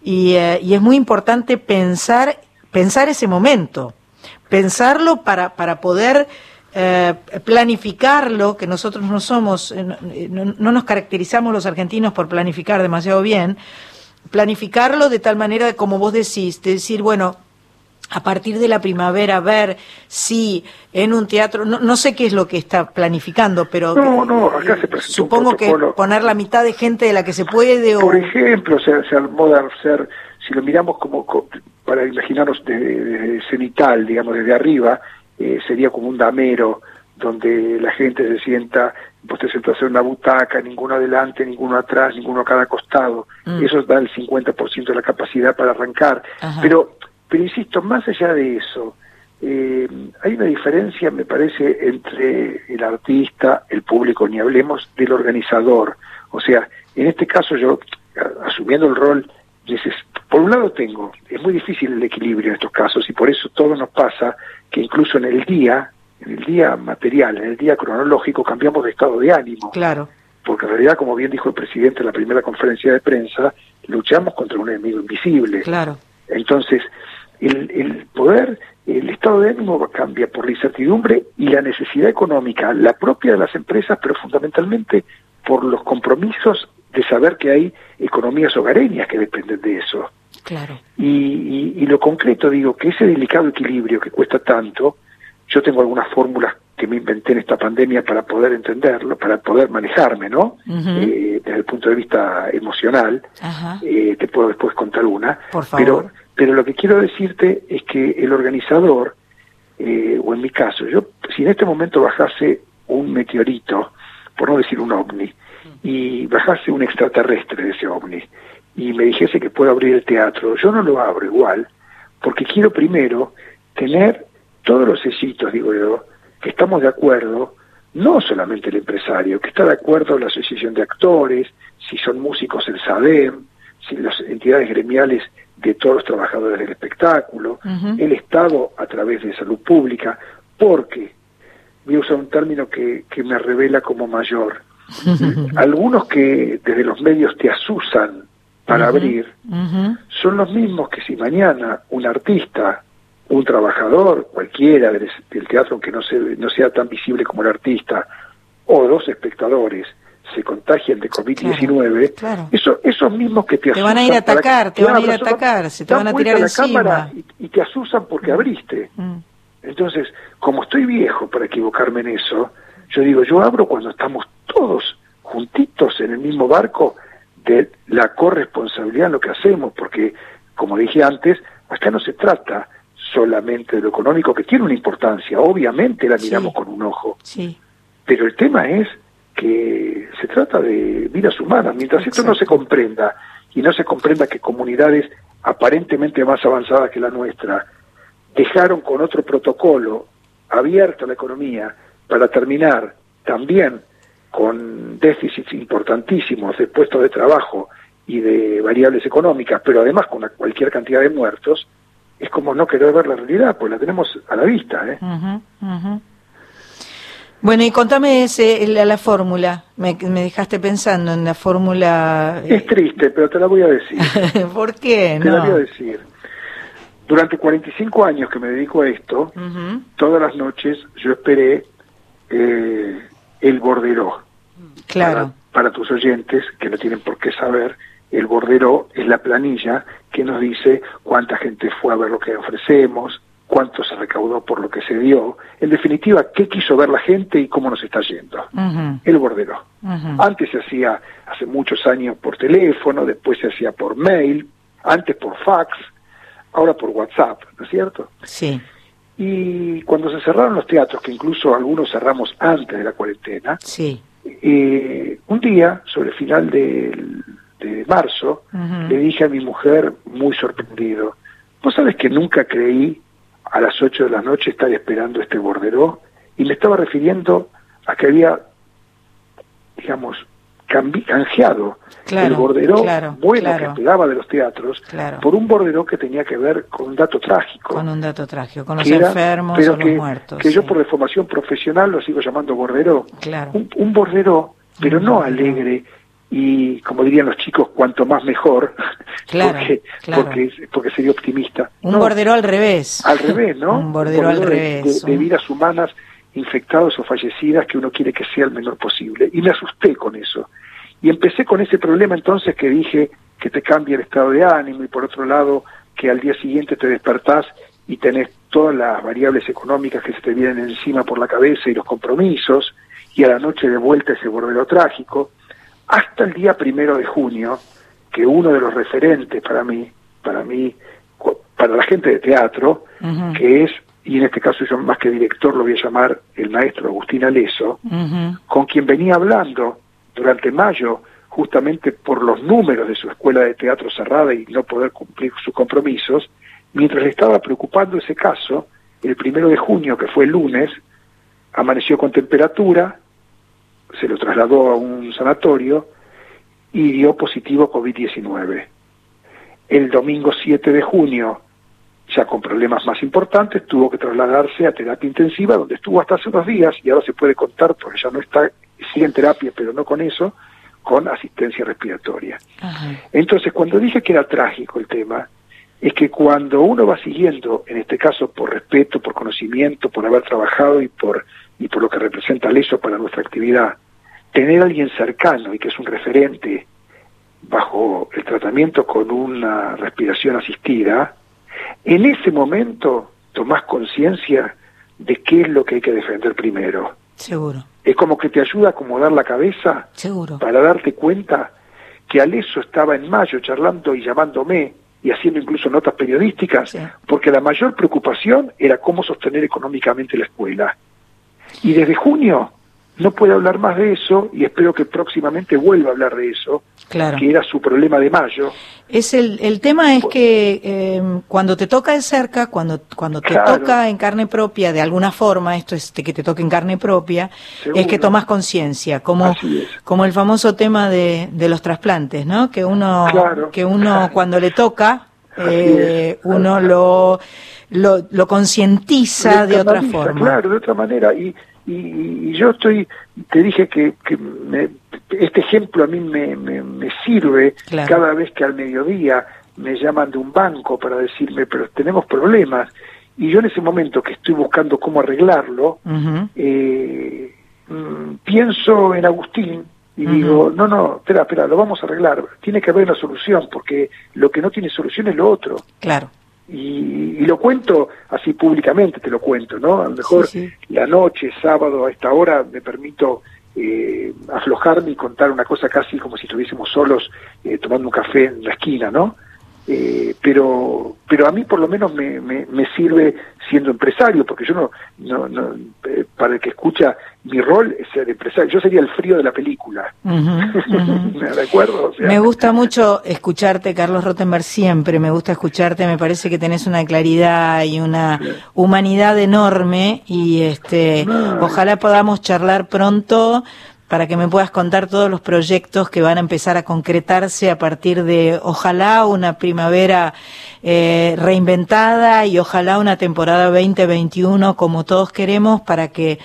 y, eh, y es muy importante pensar, pensar ese momento, pensarlo para, para poder eh, planificarlo, que nosotros no somos, eh, no, eh, no- no nos caracterizamos los argentinos por planificar demasiado bien, planificarlo de tal manera como vos decís, de decir, bueno, a partir de la primavera ver si en un teatro, no, no sé qué es lo que está planificando, pero no no acá se presentó supongo un que poner la mitad de gente de la que se puede o Por ejemplo, se, se armó de hacer, si lo miramos como co- para imaginarnos de, de cenital, digamos, desde arriba, eh, sería como un damero donde la gente se sienta, vos te sentás en una butaca, ninguno adelante, ninguno atrás, ninguno a cada costado. Mm. Eso da el 50% de la capacidad para arrancar. Ajá. Pero, pero insisto, más allá de eso, eh, hay una diferencia, me parece, entre el artista, el público, ni hablemos del organizador. O sea, en este caso yo, asumiendo el rol, dices, por un lado tengo, es muy difícil el equilibrio en estos casos y por eso todo nos pasa que incluso en el día, en el día material, en el día cronológico, cambiamos de estado de ánimo claro, porque en realidad, como bien dijo el presidente en la primera conferencia de prensa, luchamos contra un enemigo invisible. claro, Entonces, el, el poder, el estado de ánimo cambia por la incertidumbre y la necesidad económica, la propia de las empresas, pero fundamentalmente por los compromisos de saber que hay economías hogareñas que dependen de eso. Claro. Y, y- y lo concreto, digo, que ese delicado equilibrio que cuesta tanto, yo tengo algunas fórmulas que me inventé en esta pandemia para poder entenderlo, para poder manejarme, ¿no? Eh, desde el punto de vista emocional, eh, te puedo después contar una. Por favor. Pero, pero lo que quiero decirte es que el organizador, eh, o en mi caso, yo, si en este momento bajase un meteorito, por no decir un ovni, y bajase un extraterrestre de ese ovni, y me dijese que puedo abrir el teatro, yo no lo abro igual, porque quiero primero tener todos los sellitos, digo yo, que estamos de acuerdo, no solamente el empresario, que está de acuerdo la asociación de actores, si son músicos el SADEM, si las entidades gremiales de todos los trabajadores del espectáculo, el Estado a través de salud pública, porque, voy a usar un término que, que me revela como mayor, algunos que desde los medios te asusan para abrir, son los mismos que si mañana un artista, un trabajador, cualquiera del, del teatro, aunque no, se, no sea tan visible como el artista, o dos espectadores se contagian de COVID-19, claro. eso, esos mismos que te, Te van a ir a que- atacar, te van a ir a atacar, se te van a tirar la encima. cámara y, y te asusan porque abriste. Mm. Entonces, como estoy viejo para equivocarme en eso, yo digo, yo abro cuando estamos todos juntitos en el mismo barco de la corresponsabilidad en lo que hacemos, porque, como dije antes, acá no se trata solamente de lo económico, que tiene una importancia, obviamente la miramos con un ojo, Sí. pero el tema es que se trata de vidas humanas. Mientras esto no se comprenda y no se comprenda que comunidades aparentemente más avanzadas que la nuestra dejaron con otro protocolo abierta la economía para terminar también con déficits importantísimos de puestos de trabajo y de variables económicas, pero además con una- cualquier cantidad de muertos, es como no querer ver la realidad, pues la tenemos a la vista. ¿eh? Ujú. Bueno, y contame ese, la, la fórmula. Me, me dejaste pensando en la fórmula. Es triste, pero te la voy a decir. ¿Por qué? Te la voy a decir. Durante 45 años que me dedico a esto, todas las noches yo esperé eh, el borderó. Claro. Para tus oyentes, que no tienen por qué saber, el borderó es la planilla que nos dice cuánta gente fue a ver lo que ofrecemos, cuánto se recaudó por lo que se dio, en definitiva, qué quiso ver la gente y cómo nos está yendo. El borderó. ujú. Antes se hacía hace muchos años por teléfono, después se hacía por mail, antes por fax, ahora por WhatsApp, ¿no es cierto? Sí. Y cuando se cerraron los teatros, que incluso algunos cerramos antes de la cuarentena, Sí. eh, un día, sobre el final de marzo, le dije a mi mujer, muy sorprendido, ¿vos sabes que nunca creí a las 8 de la noche estar esperando este borderó? Y me estaba refiriendo a que había, digamos, canjeado Claro, el borderó claro, bueno claro. que esperaba de los teatros por un borderó que tenía que ver con un dato trágico. Con un dato trágico, con los que era- enfermos pero o los que, muertos. que yo por deformación profesional lo sigo llamando borderó. Claro. Un, un borderó, pero Un no alegre y, como dirían los chicos, cuanto más mejor, porque, porque, porque sería optimista. Un No, bordero al revés. al revés, ¿no? Un bordero al de- revés, De, de vidas humanas infectadas o fallecidas que uno quiere que sea el menor posible. Y me asusté con eso. Y empecé con ese problema entonces que dije que te cambia el estado de ánimo y por otro lado que al día siguiente te despertás y tenés todas las variables económicas que se te vienen encima por la cabeza y los compromisos y a la noche de vuelta ese bordero trágico hasta el día primero de junio que uno de los referentes para mí para mí para la gente de teatro que es y en este caso yo más que director lo voy a llamar el maestro Agustín Aleso con quien venía hablando durante mayo, justamente por los números de su escuela de teatro cerrada y no poder cumplir sus compromisos, mientras le estaba preocupando ese caso, el primero de junio, que fue el lunes, amaneció con temperatura, se lo trasladó a un sanatorio y dio positivo COVID-19. El domingo 7 de junio, ya con problemas más importantes, tuvo que trasladarse a terapia intensiva, donde estuvo hasta hace unos días, y ahora se puede contar, porque ya no está, sigue en terapia, pero no con eso, con asistencia respiratoria. Ajá. Entonces, cuando dije que era trágico el tema, es que cuando uno va siguiendo, en este caso por respeto, por conocimiento, por haber trabajado y por, y por lo que representa el eso para nuestra actividad, tener a alguien cercano y que es un referente bajo el tratamiento con una respiración asistida, en ese momento tomás conciencia de qué es lo que hay que defender primero. Seguro, Es como que te ayuda a acomodar la cabeza seguro. para darte cuenta que Aleso estaba en mayo charlando y llamándome y haciendo incluso notas periodísticas, Sí. porque la mayor preocupación era cómo sostener económicamente la escuela. Y desde junio no puede hablar más de eso y espero que próximamente vuelva a hablar de eso, Claro. que era su problema de mayo. Es el, el tema es que eh, cuando te toca de cerca, cuando, cuando te Claro. toca en carne propia, de alguna forma, esto es que te toque en carne propia, Seguro. es que tomas conciencia, como, como el famoso tema de, de los trasplantes, ¿no? Que uno, Claro. que uno cuando le toca, eh, uno lo, lo, lo concientiza de otra forma. Claro, de otra manera. Y, y, y yo estoy, te dije que, que me- este ejemplo a mí me, me, me sirve Claro. cada vez que al mediodía me llaman de un banco para decirme, pero tenemos problemas. Y yo en ese momento que estoy buscando cómo arreglarlo, eh, mm, pienso en Agustín y digo, no, no, espera, espera, lo vamos a arreglar. Tiene que haber una solución, porque lo que no tiene solución es lo otro Claro. Y, y lo cuento así públicamente, te lo cuento, ¿no? A lo mejor Sí, sí. la noche, sábado, a esta hora, me permito eh, aflojarme y contar una cosa casi como si estuviésemos solos eh, tomando un café en la esquina, ¿no? Eh, pero pero a mí por lo menos me, me, me sirve siendo empresario, porque yo no, no, no eh, para el que escucha, mi rol es ser empresario, yo sería el frío de la película, Ujú, ujú. ¿de acuerdo? O sea, Me gusta mucho escucharte, Carlos Rottenberg, siempre me gusta escucharte, me parece que tenés una claridad y una humanidad enorme y este ojalá podamos charlar pronto para que me puedas contar todos los proyectos que van a empezar a concretarse a partir de ojalá una primavera eh, reinventada y ojalá una temporada 2021 como todos queremos para que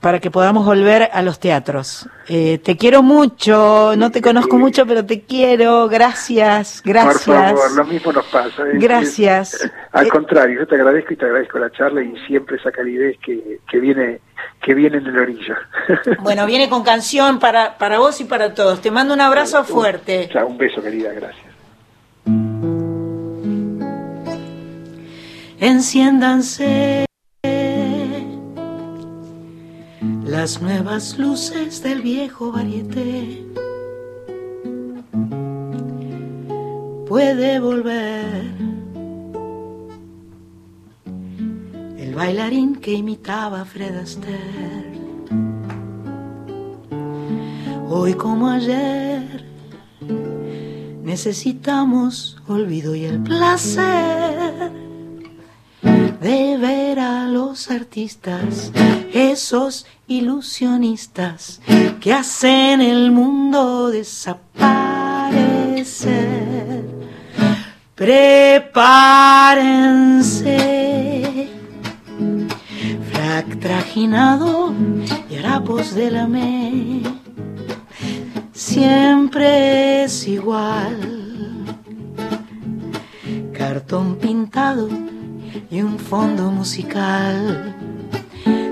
para que podamos volver a los teatros. Eh, te quiero mucho, no te conozco mucho, pero te quiero. Gracias, gracias. Por favor, lo mismo nos pasa. Es- Gracias. es- al Eh, contrario, yo te agradezco y te agradezco la charla y siempre esa calidez que, que viene que viene en el orillo. Bueno, viene con canción para, para vos y para todos. Te mando un abrazo fuerte. Chao, un beso, querida, gracias. Enciéndanse las nuevas luces del viejo varieté. Puede volver el bailarín que imitaba Fred Astaire. Hoy como ayer necesitamos olvido y el placer de ver a los artistas, esos ilusionistas que hacen el mundo desaparecer. Prepárense, frac trajinado y harapos de la me, siempre es igual. Cartón pintado y un fondo musical.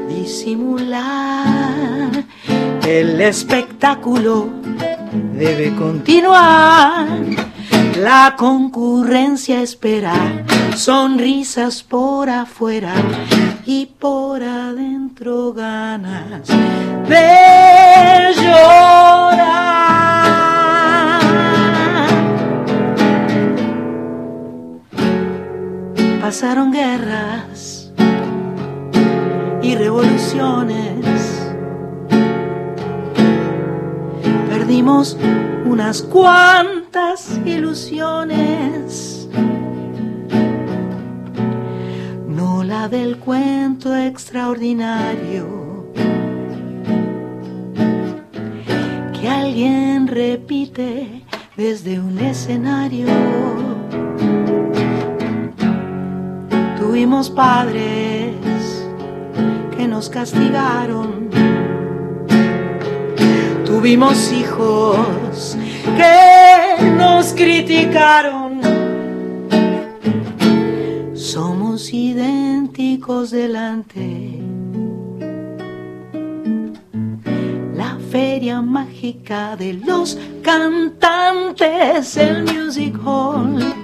Disimular el espectáculo debe continuar. La concurrencia espera sonrisas por afuera y por adentro ganas de llorar. Pasaron guerras y revoluciones. Perdimos unas cuantas ilusiones. No la del cuento extraordinario. Que alguien repite desde un escenario. Tuvimos padres que nos castigaron. Tuvimos hijos que nos criticaron. Somos idénticos delante. La feria mágica de los cantantes, el Music Hall.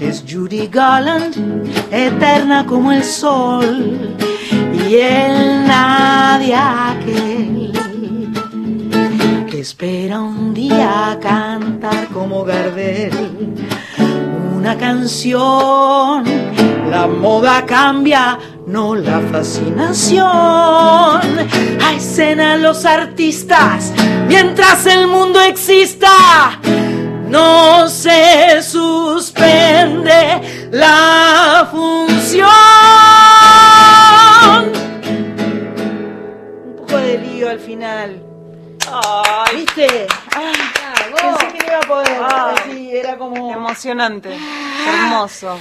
Es Judy Garland, eterna como el sol, y el nadie aquel que espera un día cantar como Gardel una canción. La moda cambia, no la fascinación. A escena los artistas, mientras el mundo exista, no se suspende la función. Un poco de lío al final. ¿Viste? Ah, pensé que no iba a poder. Sí, era como... Emocionante, hermoso.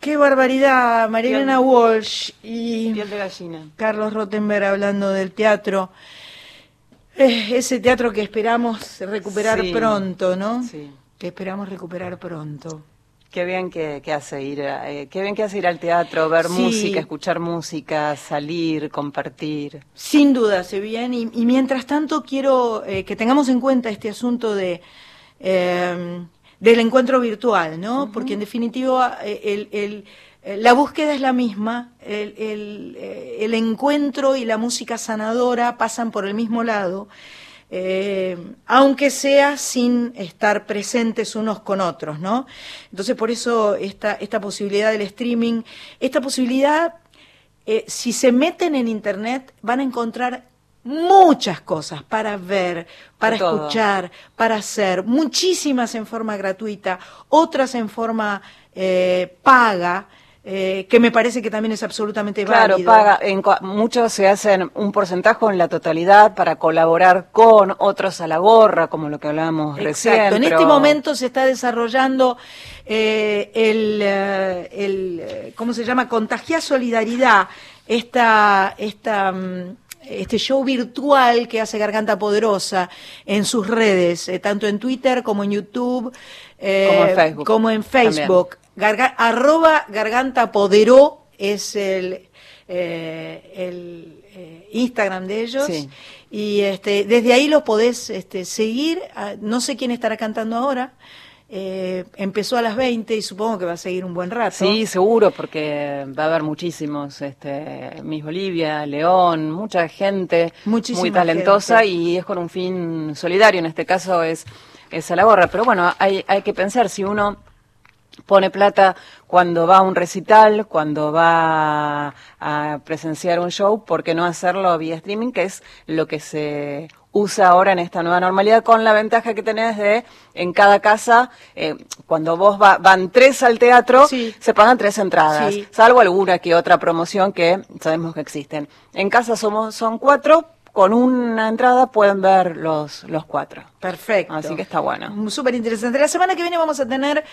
Qué barbaridad, Marilena Piel- Walsh y Piel de gallina. Carlos Rottenberg hablando del teatro. Eh, ese teatro que esperamos recuperar Sí, pronto, ¿no? sí. Que esperamos recuperar pronto. Qué bien que, que hace ir, eh, qué bien que hace ir al teatro, ver Sí. música, escuchar música, salir, compartir. Sin duda, se bien. Y, y mientras tanto quiero eh, que tengamos en cuenta este asunto de eh, del encuentro virtual, ¿no? Porque en definitiva eh, el, el- eh, la búsqueda es la misma, el, el, el encuentro y la música sanadora pasan por el mismo lado, eh, aunque sea sin estar presentes unos con otros, ¿no? Entonces por eso esta, esta posibilidad del streaming, esta posibilidad eh, si se meten en internet van a encontrar muchas cosas para ver, para todo. escuchar, para hacer, muchísimas en forma gratuita, otras en forma eh, paga, eh, que me parece que también es absolutamente Claro, válido. paga, en, muchos se hacen un porcentaje en la totalidad para colaborar con otros a la gorra, como lo que hablábamos recién. Exacto. En pero- este momento se está desarrollando eh, el, eh, el, eh, ¿cómo se llama? Contagiar Solidaridad, esta, esta mm, este show virtual que hace Garganta Poderosa en sus redes, eh, tanto en Twitter como en YouTube, eh, Como en Facebook. como en Facebook. Garga- arroba Garganta Poderó es el, eh, el eh, Instagram de ellos. Sí. Y este, desde ahí lo podés este, seguir. Ah, No sé quién estará cantando ahora. Eh, empezó a las 20 y supongo que va a seguir un buen rato. Sí, seguro, porque va a haber muchísimos, este, Miss Bolivia, León, mucha gente Muchísima muy talentosa gente. y es con un fin solidario, en este caso es, es a la gorra. Pero bueno, hay, hay que pensar, si uno pone plata cuando va a un recital, cuando va a presenciar un show, ¿por qué no hacerlo vía streaming? Que es lo que se usa ahora en esta nueva normalidad, con la ventaja que tenés de en cada casa, eh, cuando vos va- van tres al teatro, se pagan tres entradas, Sí. salvo alguna que otra promoción que sabemos que existen. En casa somos son cuatro, con una entrada pueden ver los, los cuatro. Perfecto. Así que está bueno. Súper interesante. La semana que viene vamos a tener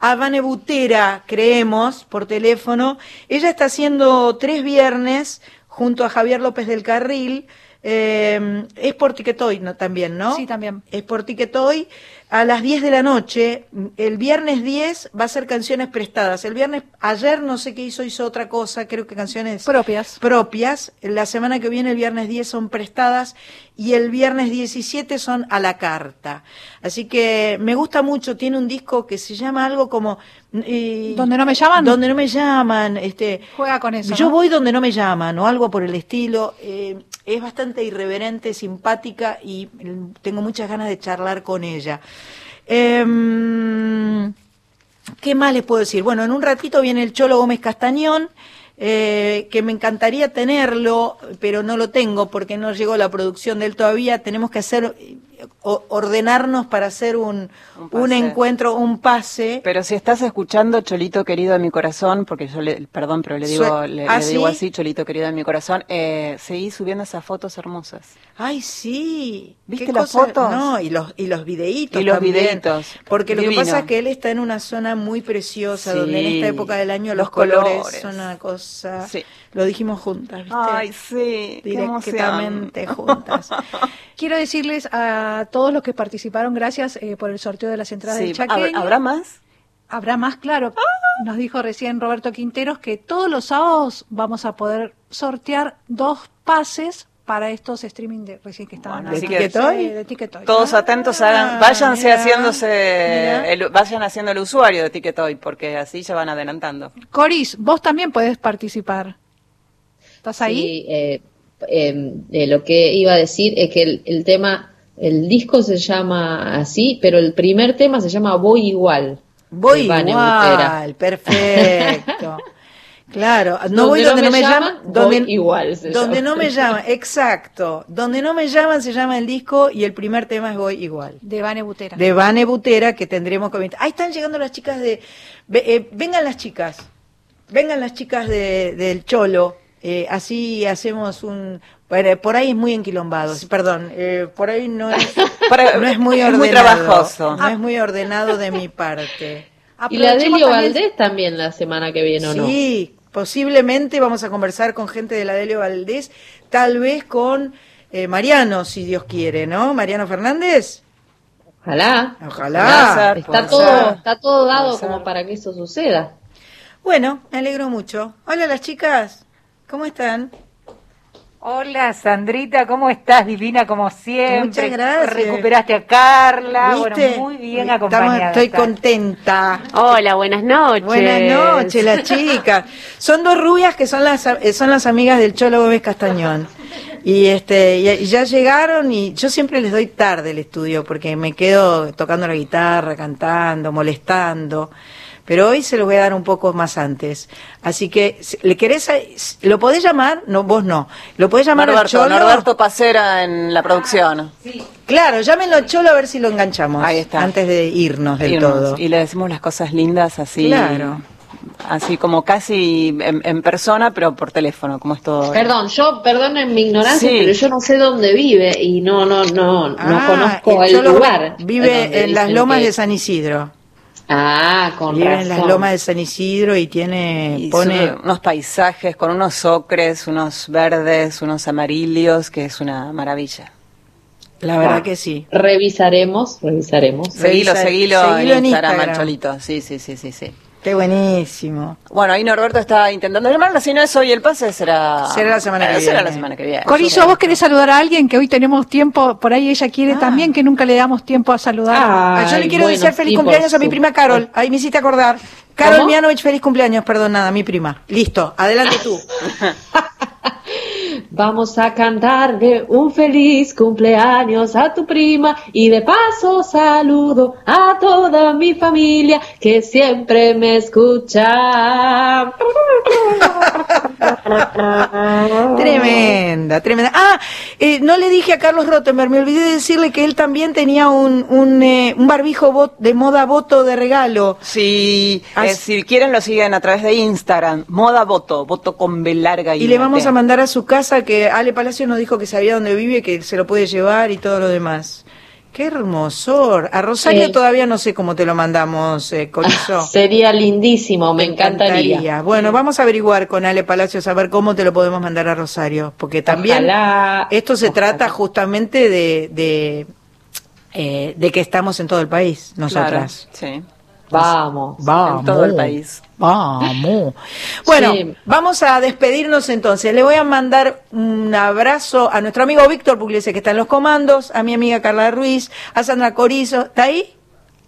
a Vane Butera, creemos, por teléfono. Ella está haciendo tres viernes junto a Javier López del Carril. Eh, es por Ticketoy ¿no? también, ¿no? Sí, también. Es por Ticketoy a las 10 de la noche. El viernes 10 va a ser canciones prestadas. El viernes, ayer no sé qué hizo, hizo otra cosa, creo que canciones Propias. propias. La semana que viene, el viernes 10 son prestadas y el viernes 17 son a la carta. Así que me gusta mucho, tiene un disco que se llama algo como... eh, ¿Donde no me llaman? Donde no me llaman. Este, Juega con eso. yo ¿no? voy donde no me llaman o algo por el estilo. Eh, es bastante irreverente, simpática y mm, tengo muchas ganas de charlar con ella. Em, ¿Qué más les puedo decir? Bueno, en un ratito viene el Cholo Gómez Castañón, eh, que me encantaría tenerlo, pero no lo tengo porque no llegó la producción de él todavía. Tenemos que hacer, ordenarnos para hacer un, un, encuentro, un pase. Pero si estás escuchando, Cholito querido de mi corazón, porque yo le, perdón, pero le digo, le, ¿Ah, le digo sí? así, Cholito querido de mi corazón, eh, seguí subiendo esas fotos hermosas. Ay, sí. ¿Viste ¿Qué las cosa? fotos? No, y los, y los videitos Y los también. videitos. Porque lo que pasa es que él está en una zona muy preciosa, Sí. donde en esta época del año los, Los colores, colores. son una cosa... Sí. Lo dijimos juntas, ¿viste? Ay, sí, Directamente juntas. Quiero decirles a todos los que participaron, gracias eh, por el sorteo de las entradas Sí, del Chaqueño. ¿hab- ¿Habrá más? Habrá más, claro. Nos dijo recién Roberto Quinteros que todos los sábados vamos a poder sortear dos pases para estos streaming de recién que estaban Bueno, que- Sí, de Ticketoy. Todos atentos, hagan, váyanse mira, haciéndose, mira. el- vayan haciendo el usuario de Ticketoy, porque así ya van adelantando. Coris, vos también podés participar. ¿Estás ahí? Sí, eh, eh, eh, lo que iba a decir es que el, el tema, el disco se llama así, pero el primer tema se llama Voy Igual. Voy igual, perfecto. Claro, no voy Donde no me llaman, llaman, donde, voy igual se donde llama. no me llaman, exacto, donde no me llaman se llama el disco y el primer tema es Voy igual. De Vane Butera. De Vane Butera que tendremos que Ahí están llegando las chicas de eh, vengan las chicas. Vengan las chicas de, del Cholo. Eh, así hacemos un bueno, por ahí es muy enquilombado, perdón, eh, por ahí no es, Para- no es muy es ordenado. muy trabajoso. No es muy ordenado de mi parte. Y la Delio también- Valdés también la semana que viene, ¿o no? Sí, posiblemente vamos a conversar con gente de la Delio Valdés, tal vez con eh, Mariano, si Dios quiere, ¿no? Mariano Fernández. Ojalá. Ojalá. Está todo, ser. está todo dado como para que eso suceda. Bueno, me alegro mucho. Hola las chicas, ¿cómo están? Hola Sandrita, ¿cómo estás? Divina como siempre. Muchas gracias. Recuperaste a Carla. ¿Viste? Bueno, muy bien Estamos- acompañada. estoy estás. contenta. Hola, buenas noches. Buenas noches, las chicas. Son dos rubias que son las eh, son las amigas del Cholo Gómez Castañón. Y este y ya llegaron y yo siempre les doy tarde el estudio porque me quedo tocando la guitarra, cantando, molestando. Pero hoy se los voy a dar un poco más antes. Así que, si- ¿le querés? ¿Lo podés llamar? No, vos no. ¿Lo podés llamar al Norberto, Cholo? Norberto Pacera en la producción. Claro, llámenlo al Cholo a ver si lo enganchamos. Ahí está. Antes de irnos del Irnos. todo. Y le decimos las cosas lindas así. Claro. Así como casi en, en persona, pero por teléfono, como es todo. Perdón, yo, perdonen mi ignorancia, Sí. pero yo no sé dónde vive y no, no, no, no Ah, conozco el lugar. Vive en las lomas que- de San Isidro. Ah, con Vive en las lomas de San Isidro y tiene, Y pone, unos paisajes con unos ocres, unos verdes, unos amarillos, que es una maravilla. la verdad que sí. Revisaremos, revisaremos. Seguilo, seguilo, seguilo en en Instagram, Instagram. al Cholito. Sí, sí, sí, sí, sí. Qué buenísimo. Bueno, ahí Norberto está intentando llamarla, si no es hoy el pase, será... Será la semana que Eh, Será viene. la semana que viene. Corizo, vos querés saludar a alguien que hoy tenemos tiempo, por ahí ella quiere también, que nunca le damos tiempo a saludar. Ah, yo le quiero desear feliz cumpleaños a mi prima Carol. Ahí me hiciste acordar. Carol ¿Cómo? Mianovich, feliz cumpleaños, perdón, nada, mi prima. Listo, adelante tú. Vamos a cantarle un feliz cumpleaños a tu prima y de paso saludo a toda mi familia que siempre me escucha. Tremenda, tremenda. Ah, eh, no le dije a Carlos Rottenberg, me olvidé de decirle que él también tenía un, un, eh, un barbijo bot- de moda voto de regalo. Sí, eh, si quieren lo siguen a través de Instagram, moda voto, voto con B larga y, Y le vamos a mandar a su casa que Ale Palacio nos dijo que sabía dónde vive, que se lo puede llevar y todo lo demás. Qué hermosor. A Rosario Sí. todavía no sé cómo te lo mandamos, eh, Corizo. Sería lindísimo, me encantaría. Bueno, vamos a averiguar con Ale Palacios a ver cómo te lo podemos mandar a Rosario, porque también Ojalá. esto se trata justamente de de, eh, de que estamos en todo el país, nosotras. Claro, sí. Vamos. Vamos. En todo el país. Vamos. Bueno, Sí. vamos a despedirnos entonces. Le voy a mandar un abrazo a nuestro amigo Víctor Pugliese, que está en los comandos, a mi amiga Carla Ruiz, a Sandra Corizo. ¿Está ahí?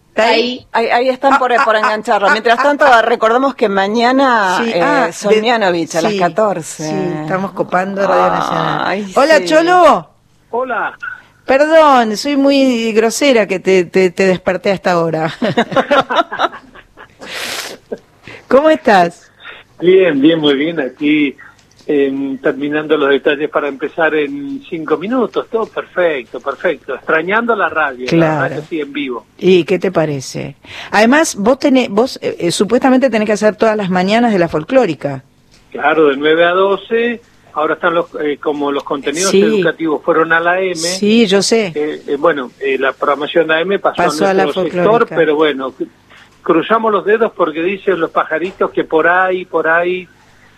¿Está ahí? Ahí, ahí están por, por engancharlo. Mientras tanto, recordemos que mañana Sí, eh, ah, a las sí, 14. Sí, estamos copando Radio Nacional. Ay, Hola, sí. Cholo. Hola. Perdón, soy muy grosera que te, te, te desperté a esta hora. ¿Cómo estás? Bien, bien, muy bien. Aquí em, terminando los detalles para empezar en cinco minutos. Todo perfecto, perfecto. Extrañando la radio, Claro. la radio sí en vivo. ¿Y qué te parece? Además, vos tenés, vos eh, eh, supuestamente tenés que hacer todas las mañanas de la folclórica. Claro, de 9 a 12. Ahora están los, eh, como los contenidos Sí. educativos fueron a la M. Sí, yo sé. Eh, eh, bueno, eh, la programación de AM pasó, Pasó a a la sector, pero bueno, cru- cruzamos los dedos porque dicen los pajaritos que por ahí, por ahí,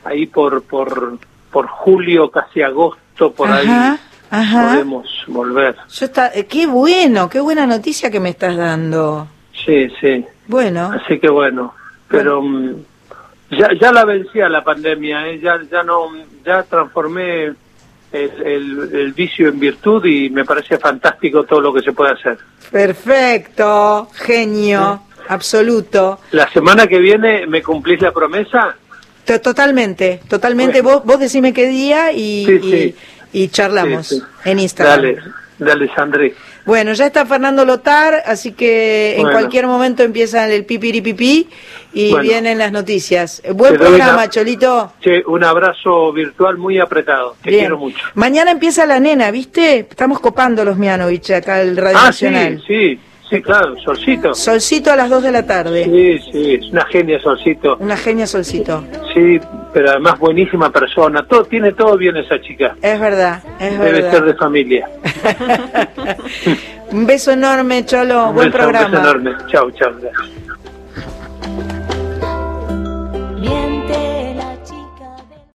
ahí por por por julio, casi agosto, por Ajá, ahí ajá. podemos volver. Yo está, eh, qué bueno, qué buena noticia que me estás dando. Sí, sí. Bueno, Así que bueno, pero mm, ya ya la vencí a la pandemia, ¿eh? ya ya no ya transformé el, el, el vicio en virtud y me parece fantástico todo lo que se puede hacer. perfecto, genio, absoluto. La semana que viene me cumplís la promesa. To- Totalmente, totalmente. Vos, vos decime qué día y, Sí, y- sí. y charlamos en Instagram. Dale, dale, Sandri. Bueno, ya está Fernando Lotar, así que en cualquier momento empieza el pipiripipí y Bueno. vienen las noticias. Buen programa, una- Cholito. Un abrazo virtual muy apretado. Te Bien. quiero mucho. Mañana empieza la nena, ¿viste? Estamos copando los Mianovich acá el Radio Ah, Nacional. sí, sí, claro, Solcito. Solcito a las 2 de la tarde. Sí, sí, es una genia Solcito. Una genia Solcito. Sí, pero además buenísima persona. Todo tiene todo bien esa chica. Es verdad, es Debe verdad. ser de familia. Un beso enorme, Cholo. Un Buen beso, un beso programa. enorme. Chau, chau. gracias.